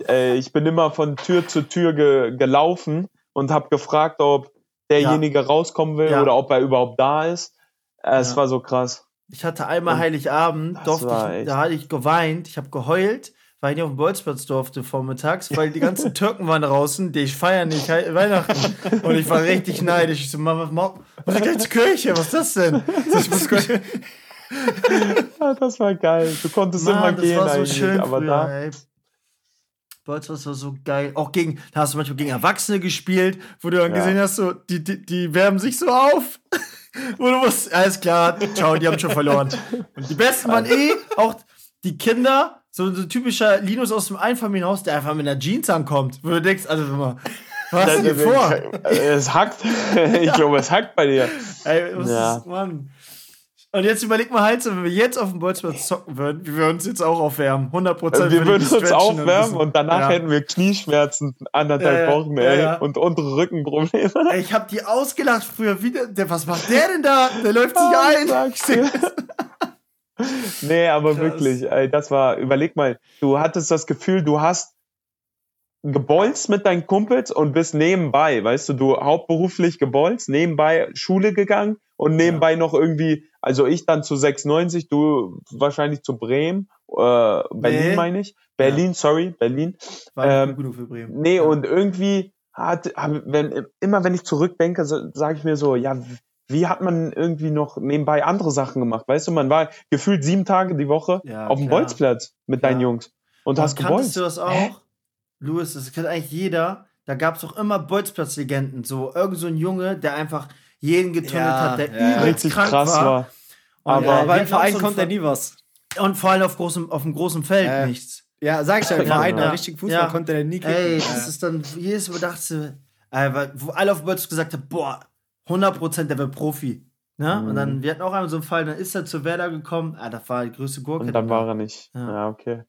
ich, äh, ich bin immer von Tür zu Tür ge gelaufen und habe gefragt, ob derjenige rauskommen will Ja. oder ob er überhaupt da ist. Äh, Es Ja. war so krass. Ich hatte einmal Heiligabend, durfte ich, da hatte ich geweint, ich habe geheult, weil ich nicht auf dem Bolzplatz durfte vormittags, weil die ganzen Türken waren draußen, die ich feiern nicht Weihnachten. Und ich war richtig neidisch. Ich so, Mama, Mama, ich gleich zur Kirche? Was ist das denn? So, ich muss gleich, Ja, das war geil. Du konntest immer Mann, das gehen war so eigentlich, schön aber früher, da ey. Bolzplatz war so geil. Auch gegen, da hast du manchmal gegen Erwachsene gespielt, wo du dann Ja. gesehen hast, so, die, die, die wärmen sich so auf. Wo du musst, alles klar, ciao, die haben schon verloren. Und die Besten waren eh auch die Kinder, so ein so typischer Linus aus dem Einfamilienhaus, der einfach mit einer Jeans ankommt. Wo du denkst, also, mal, was hast du dir vor? Es hackt. ich glaube, es hackt bei dir. Ey, was Ja. ist, Mann. Und jetzt überleg mal halt, wenn wir jetzt auf dem Bolzplatz zocken würden, wie wir uns jetzt auch aufwärmen. 100 Prozent. Wir würden uns aufwärmen und danach ja. hätten wir Knieschmerzen anderthalb ja, Wochen, ey, ja. und untere Rückenprobleme. Ey, ich hab die ausgelacht früher wieder. Der, was macht der denn da? Der läuft sich Ah, ein. nee, aber Krass. wirklich, ey, das war, überleg mal, du hattest das Gefühl, du hast gebolzt mit deinen Kumpels und bist nebenbei, weißt du, du hauptberuflich gebolzt, nebenbei Schule gegangen und nebenbei noch irgendwie, also ich dann zu 96, du wahrscheinlich zu Bremen, äh, Berlin Nee. meine ich, Berlin, sorry, Berlin. War Ähm, gut für Bremen. Nee, Ja. und irgendwie hat, wenn, immer wenn ich zurückdenke, sage ich mir so, ja, wie hat man irgendwie noch nebenbei andere Sachen gemacht? Weißt du, man war gefühlt sieben Tage die Woche Ja, auf dem klar. Bolzplatz mit Klar. deinen Jungs und hast kanntest gebolzt. du das auch? Hä? Louis, das kennt eigentlich jeder. Da gab es doch immer Bolzplatzlegenden. So, irgend so ein Junge, der einfach jeden getunnelt Ja, hat, der ja. übelst Richtig krank krass war. war. Und, Aber- äh, Aber wir im hatten Verein kommt er nie was. Und vor allem auf großem, auf dem großen Feld Äh, nichts. Ja, sag ich ja, im Ja, Verein, ja. ja. richtig Fußball Ja. konnte er nie kicken. Ey, das ist dann, jedes Mal dachte äh, weil- wo alle auf dem Bolz gesagt haben, boah, 100% der wird Profi. Ne? Und Mhm. dann, wir hatten auch einmal so einen Fall, dann ist er zu Werder gekommen, ah, das war die größte Gurke. Und dann war er nicht. Ja. Ja, okay.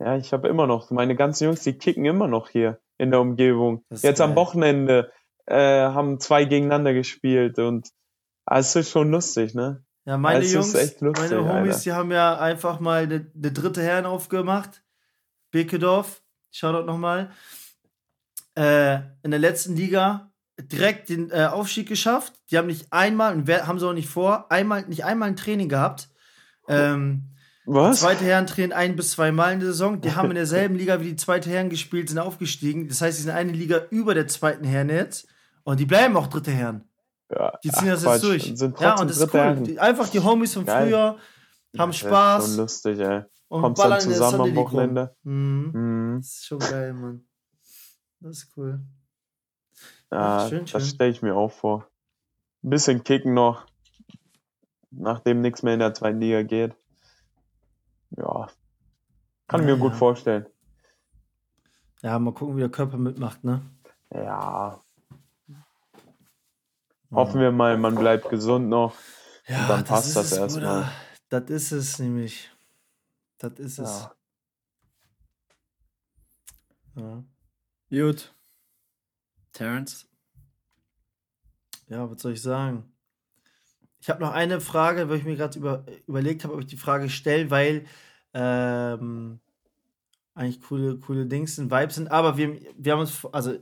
Ja, ich habe immer noch, meine ganzen Jungs, die kicken immer noch hier in der Umgebung. Jetzt am geil. Wochenende äh, haben zwei gegeneinander gespielt und ah, es ist schon lustig, ne? Ja, meine Es Jungs, lustig, meine Homies, Alter. die haben ja einfach mal eine ne dritte Herren aufgemacht. Bekedorf, Shoutout nochmal. Äh, in der letzten Liga direkt den äh, Aufstieg geschafft. Die haben nicht einmal, und haben sie auch nicht vor, einmal, nicht einmal ein Training gehabt. Ähm, Was? Zweite Herren trainieren ein bis zwei Mal in der Saison. Die haben in derselben Liga wie die zweite Herren gespielt, sind aufgestiegen. Das heißt, sie sind eine Liga über der zweiten Herren jetzt. Und die bleiben auch dritte Herren. Ja, Die ziehen ach, das Quatsch, jetzt durch. Sind ja, und das ist cool. Herren. Die, einfach die Homies von Geil. früher haben Das ist Spaß Schon lustig, ey. und Kommst dann ballern zusammen am. Wochenende. Mhm. Mhm. Das ist schon geil, Mann. Das ist cool. Ja, schön, das stelle ich mir auch vor. Ein bisschen kicken noch, nachdem nichts mehr in der zweiten Liga geht. Ja, kann ich Ja, mir gut ja. vorstellen. Ja, mal gucken, wie der Körper mitmacht, ne? Ja. Hoffen wir mal, man bleibt gesund noch. Ja, dann passt ist das es, erstmal. Das ist es nämlich. Das ist es. Ja. Gut. Terence? Ja, was soll ich sagen? Ich habe noch eine Frage, weil ich mir gerade über, überlegt habe, ob ich die Frage stelle, weil ähm, eigentlich coole, coole Dings sind, Vibes sind. Aber wir, wir haben uns, also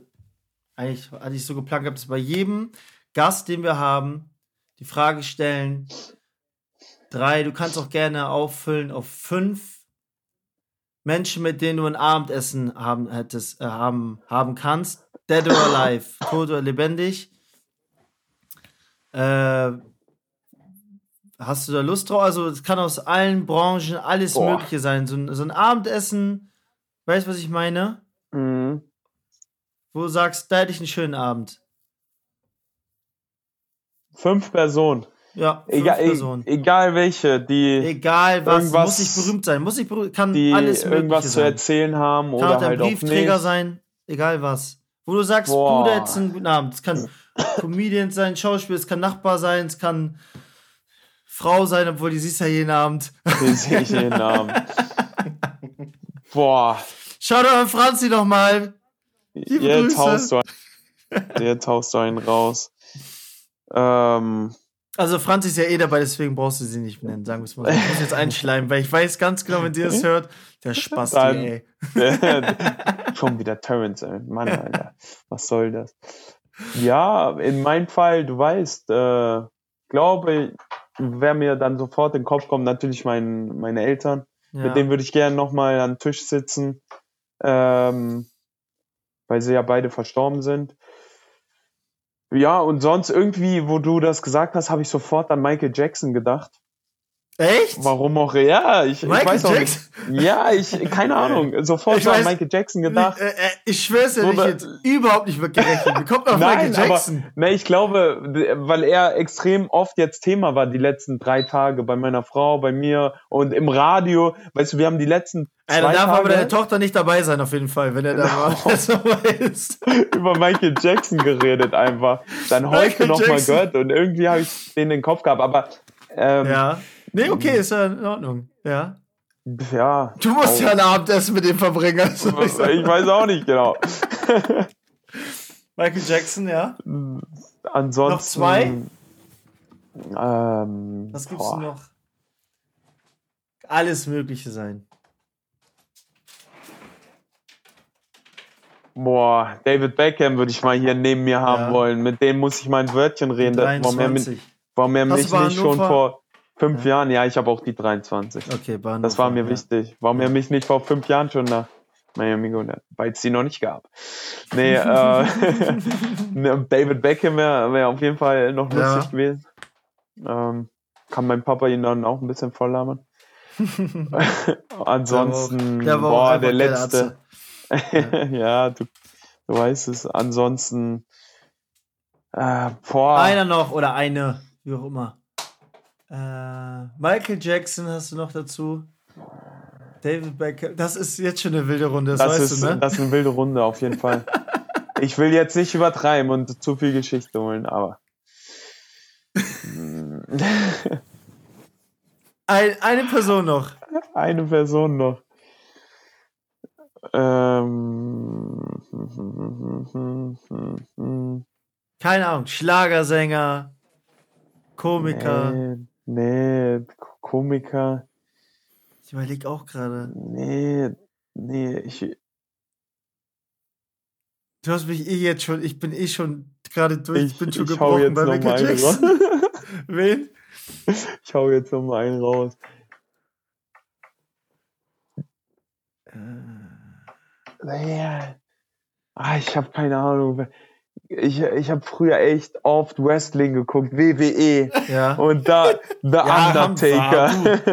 eigentlich hatte ich so geplant gehabt, dass bei jedem Gast, den wir haben, die Frage stellen. Drei, du kannst auch gerne auffüllen auf fünf Menschen, mit denen du ein Abendessen haben hättest, äh, haben, haben kannst. Dead or alive, tot oder lebendig. Äh, hast du da Lust drauf? Also, es kann aus allen Branchen alles Boah. Mögliche sein. So, ein- so ein Abendessen, weißt du, was ich meine? Mhm. Wo du sagst, da hätte ich einen schönen Abend. Fünf Personen. Ja, fünf Egal, e Personen. egal welche, die, Egal was, irgendwas- muss nicht berühmt sein. Muss nicht berühmt, kann die alles Mögliche irgendwas zu sein. erzählen haben Kann oder ein halt Briefträger sein, egal was. Wo du sagst, Boah. Bruder, jetzt einen guten Abend. Es kann Comedian sein, Schauspieler, es kann Nachbar sein, es kann Frau sein, obwohl die siehst ja jeden Abend. Den sehe ich jeden Abend. Boah, Schau doch an Franzi noch mal. Liebe jetzt haust du einen, jetzt haust du einen raus. Ähm, Also Franzi ist ja eh dabei, deswegen brauchst du sie nicht nennen, sagen wir es mal. Ich muss jetzt einschleimen, weil ich weiß ganz genau, wenn die das hört, der Dann- ey. schon wieder Terrence, ey. Mann, Alter. Was soll das? Ja, in meinem Fall, du weißt, äh, glaube, wer mir dann sofort in den Kopf kommt, natürlich mein, meine Eltern. Ja. Mit denen würde ich gerne nochmal an den Tisch sitzen, ähm, weil sie ja beide verstorben sind. Ja, und sonst irgendwie, wo du das gesagt hast, habe ich sofort an Michael Jackson gedacht. Echt? Warum auch? Ja, ich, ich weiß auch Jackson? nicht. Ja, ich, keine Ahnung. Sofort Ich so an Michael Jackson gedacht. Äh, äh, ich schwör's dir, Oder- ich jetzt überhaupt nicht mitgerechnet. Wie kommt auf Nein, Michael Jackson? aber ne, ich glaube, weil er extrem oft jetzt Thema war die letzten drei Tage bei meiner Frau, bei mir und im Radio. Weißt du, wir haben die letzten Ey, dann darf aber deine Tage Tochter nicht dabei sein, auf jeden Fall, wenn er da mal das so ist. über Michael Jackson geredet einfach. Dann heute nochmal gehört und irgendwie habe ich den in den Kopf gehabt. Aber ähm, ja, Ja. Nee, okay, ist ja in Ordnung. Ja. ja. Du musst ja ein Abendessen mit dem verbringen. Also ich Ich weiß auch nicht genau. Michael Jackson, ja. Ansonsten. Noch zwei? Ähm, Was gibt's boah. noch? Alles Mögliche sein. Boah, David Beckham würde ich mal hier neben mir haben Ja. wollen. Mit dem muss ich mal ein Wörtchen reden. Warum er, mit, 23. warum er mich nicht schon vor fünf Jahren, ja, ich habe auch die 23. Okay, bei Das war mir ja. wichtig. Warum er mich nicht vor fünf Jahren schon nach Miami geholt weil es die noch nicht gab. Nee, äh, David Beckham wäre wär auf jeden Fall noch Ja. lustig gewesen. Ähm, kann mein Papa ihn dann auch ein bisschen volllabern. Ansonsten, Der war auch boah, einfach der letzte. ja, du, du weißt es. Ansonsten, äh, boah, Einer noch oder eine, wie auch immer. Äh, Michael Jackson hast du noch dazu. David Beckham. Das ist jetzt schon eine wilde Runde, das, das, weißt ist, du, ne? das ist eine wilde Runde auf jeden Fall. Ich will jetzt nicht übertreiben und zu viel Geschichte holen, aber. Ein, eine Person noch. Eine Person noch. Ähm. Keine Ahnung. Schlagersänger, Komiker. Nee, Nee, Komiker. Ich überlege auch gerade. Nee, nee, ich. Du hast mich eh jetzt schon, ich bin eh schon gerade durch, ich bin schon ich gebrochen bei Michael Jackson. Wen? Ich hau jetzt nochmal einen raus. Äh. Nee, Ah, ich habe keine Ahnung. Ich, ich habe früher echt oft Wrestling geguckt, WWE. Ja. Und da The Ja, Undertaker. The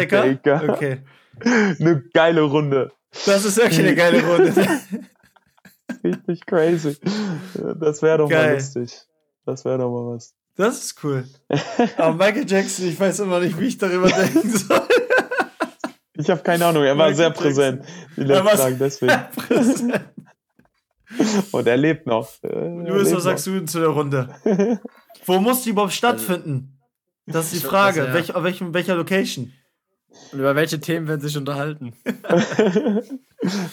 Undertaker. Okay. Eine geile Runde. Das ist wirklich eine geile Runde. Richtig crazy. Das wäre doch mal Geil. lustig. Das wäre doch mal was. Das ist cool. Aber Michael Jackson, ich weiß immer nicht, wie ich darüber denken soll. Ich habe keine Ahnung, er war Michael sehr Jackson. präsent die Er letzten war Tage, deswegen. Und er lebt noch. Luis, lebt was sagst du denn zu der Runde? Wo muss die überhaupt stattfinden? Das ist die Frage. also, ja. Welch, auf welcher Location? Und über welche Themen werden sich unterhalten?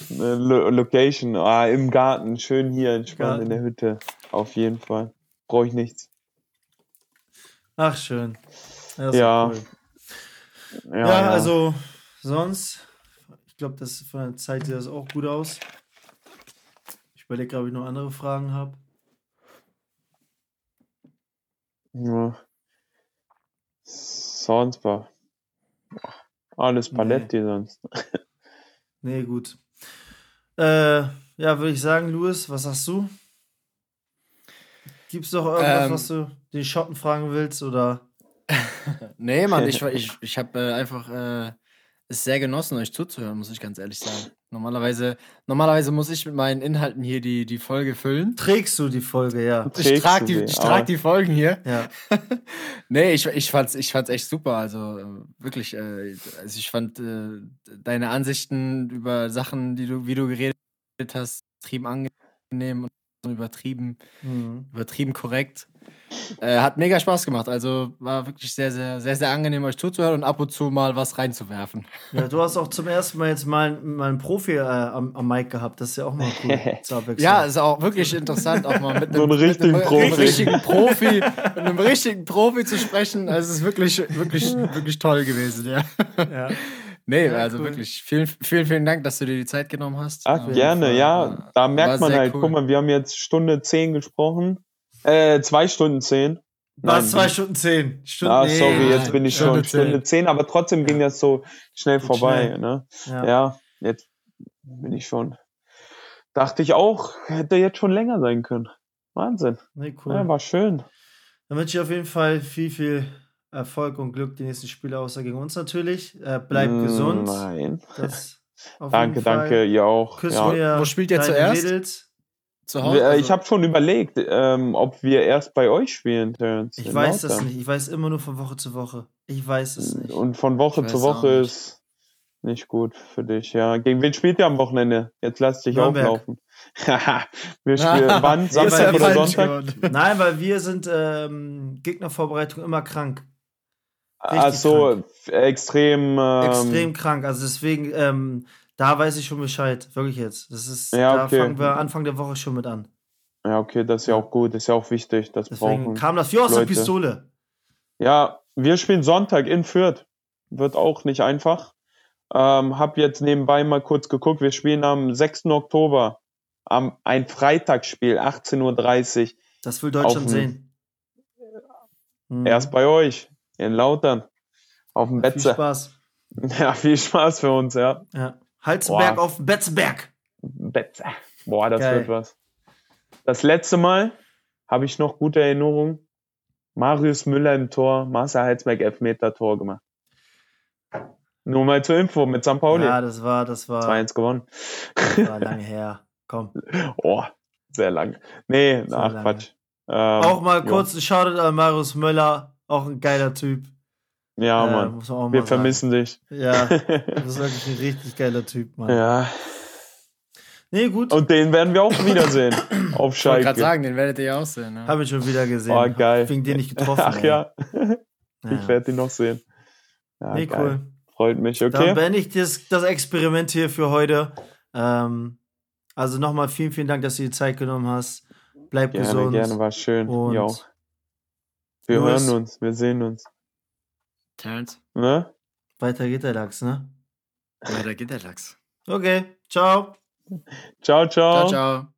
Lo Location, ah, im Garten, schön hier entspannt Garten. in der Hütte. Auf jeden Fall. Brauche ich nichts. Ach, schön. das ist Ja. cool. Ja, Ja, also sonst, ich glaube, das von der Zeit sieht das auch gut aus. Ich überlege, ob ich noch andere Fragen habe. Ja. Sonst war alles Paletti sonst. Nee, gut. Äh, ja, würde ich sagen, Louis, was sagst du? Gibt's doch irgendwas, Ähm. was du den Schotten fragen willst? Oder? Nee, Mann, ich, ich, ich habe äh, einfach äh, es sehr genossen, euch zuzuhören, muss ich ganz ehrlich sagen. Normalerweise, normalerweise muss ich mit meinen Inhalten hier die, die Folge füllen. Trägst du die Folge, ja. Ich trage die, ich trag die Folgen hier. Ja. Nee, ich, ich, fand's, ich fand's echt super. Also äh, wirklich, äh, also ich fand äh, deine Ansichten über Sachen, die du, wie du geredet hast, extrem angenehm und übertrieben, Mhm. übertrieben korrekt. Äh, hat mega Spaß gemacht. Also war wirklich sehr, sehr, sehr, sehr angenehm, euch zuzuhören und ab und zu mal was reinzuwerfen. ja, du hast auch zum ersten Mal jetzt mal, mal einen Profi äh, am, am Mic gehabt. Das ist ja auch mal cool. Ja, ist auch wirklich interessant, auch mal mit So einem, einen richtigen mit einem, Profi. Einem richtigen Profi, mit einem richtigen Profi zu sprechen. Also es ist wirklich, wirklich, wirklich toll gewesen, ja. ja. Nee, Ja, also cool. wirklich vielen, vielen, vielen Dank, dass du dir die Zeit genommen hast. Ach, Ähm, gerne, war- ja. Da war merkt man halt, cool. guck mal, wir haben jetzt Stunde 10 gesprochen. Äh, zwei Stunden 10. Was, zwei Stunden zehn? Stunden, Ah, nee. sorry, jetzt bin ich Stunde schon Stunde zehn. 10, aber trotzdem ging das so schnell Geht vorbei, schnell. ne? Ja. Ja, jetzt bin ich schon. Dachte ich auch, hätte jetzt schon länger sein können. Wahnsinn. Nee, cool. Ja, war schön. Dann wünsche ich auf jeden Fall viel, viel Erfolg und Glück die nächsten Spiele, außer gegen uns natürlich. Äh, bleib Mm, gesund. Nein. Das auf Danke, jeden Fall. danke, ihr auch. Küss Ja. mir Wo spielt ihr zuerst? Mädels. Zu Wir, Hause? äh, Also, ich habe schon überlegt, ähm, ob wir erst bei euch spielen, Terence. Ich in weiß das Lautern. nicht. Ich weiß immer nur von Woche zu Woche. Ich weiß es nicht. Und von Woche zu Woche ist nicht gut für dich, ja. Gegen wen spielt ihr am Wochenende? Jetzt lass dich Nürnberg. auflaufen. wir spielen wann? Samstag oder Sonntag? Nein, weil wir sind ähm, Gegnervorbereitung immer krank. Ach so, f- extrem. Ähm, Extrem krank. Also deswegen, ähm, da weiß ich schon Bescheid. Wirklich jetzt. Das ist, Ja, da okay. fangen wir Anfang der Woche schon mit an. Ja, okay, das ist ja auch gut, das ist ja auch wichtig, das Deswegen brauchen. kam das wie aus der. Pistole. Ja, wir spielen Sonntag in Fürth. Wird auch nicht einfach. Ähm, hab jetzt nebenbei mal kurz geguckt. Wir spielen am 6. Oktober. Am, ein Freitagsspiel, 18.30 Uhr. Das will Deutschland sehen. Mhm. Erst bei euch, in Lautern. Auf dem Viel Betze. Spaß. Ja, viel Spaß für uns, ja. Ja. Halzenberg Boah. auf Betzenberg. Betze. Boah, das Geil. wird was. Das letzte Mal habe ich noch gute Erinnerungen. Marius Müller im Tor, Marcel Heizberg Elfmeter Tor gemacht. Nur mal zur Info mit St. Pauli. Ja, das war, das war, 2-1 gewonnen. das war lange her. Komm. Oh, sehr lang. Nee, Sehr ach lange. Quatsch. Ähm, Auch mal ja. kurz ein Shoutout an Marius Möller. Auch ein geiler Typ. Ja, Äh, Mann. Wir mal vermissen dich. Sagen. Ja, das ist wirklich ein richtig geiler Typ, Mann. Ja. Nee, gut. Und den werden wir auch wiedersehen. auf Ich wollte Schalke. gerade sagen, den werdet ihr ja auch sehen. Ne? Hab ich schon wieder gesehen. Oh, geil. Wegen den nicht getroffen. Ach ey. ja, Ja. ich werde ihn noch sehen. Ja, Nee, geil. cool. Freut mich, Dann okay? beende ich das, das Experiment hier für heute. Ähm, also nochmal vielen, vielen Dank, dass du dir die Zeit genommen hast. Bleib Gerne, gesund. gerne, war schön. Und Ja. Wir Louis? hören uns, wir sehen uns. Terrence, Ne? weiter geht der Lachs, ne? weiter geht der Lachs. Okay, ciao. Ciao, ciao. Ciao, ciao.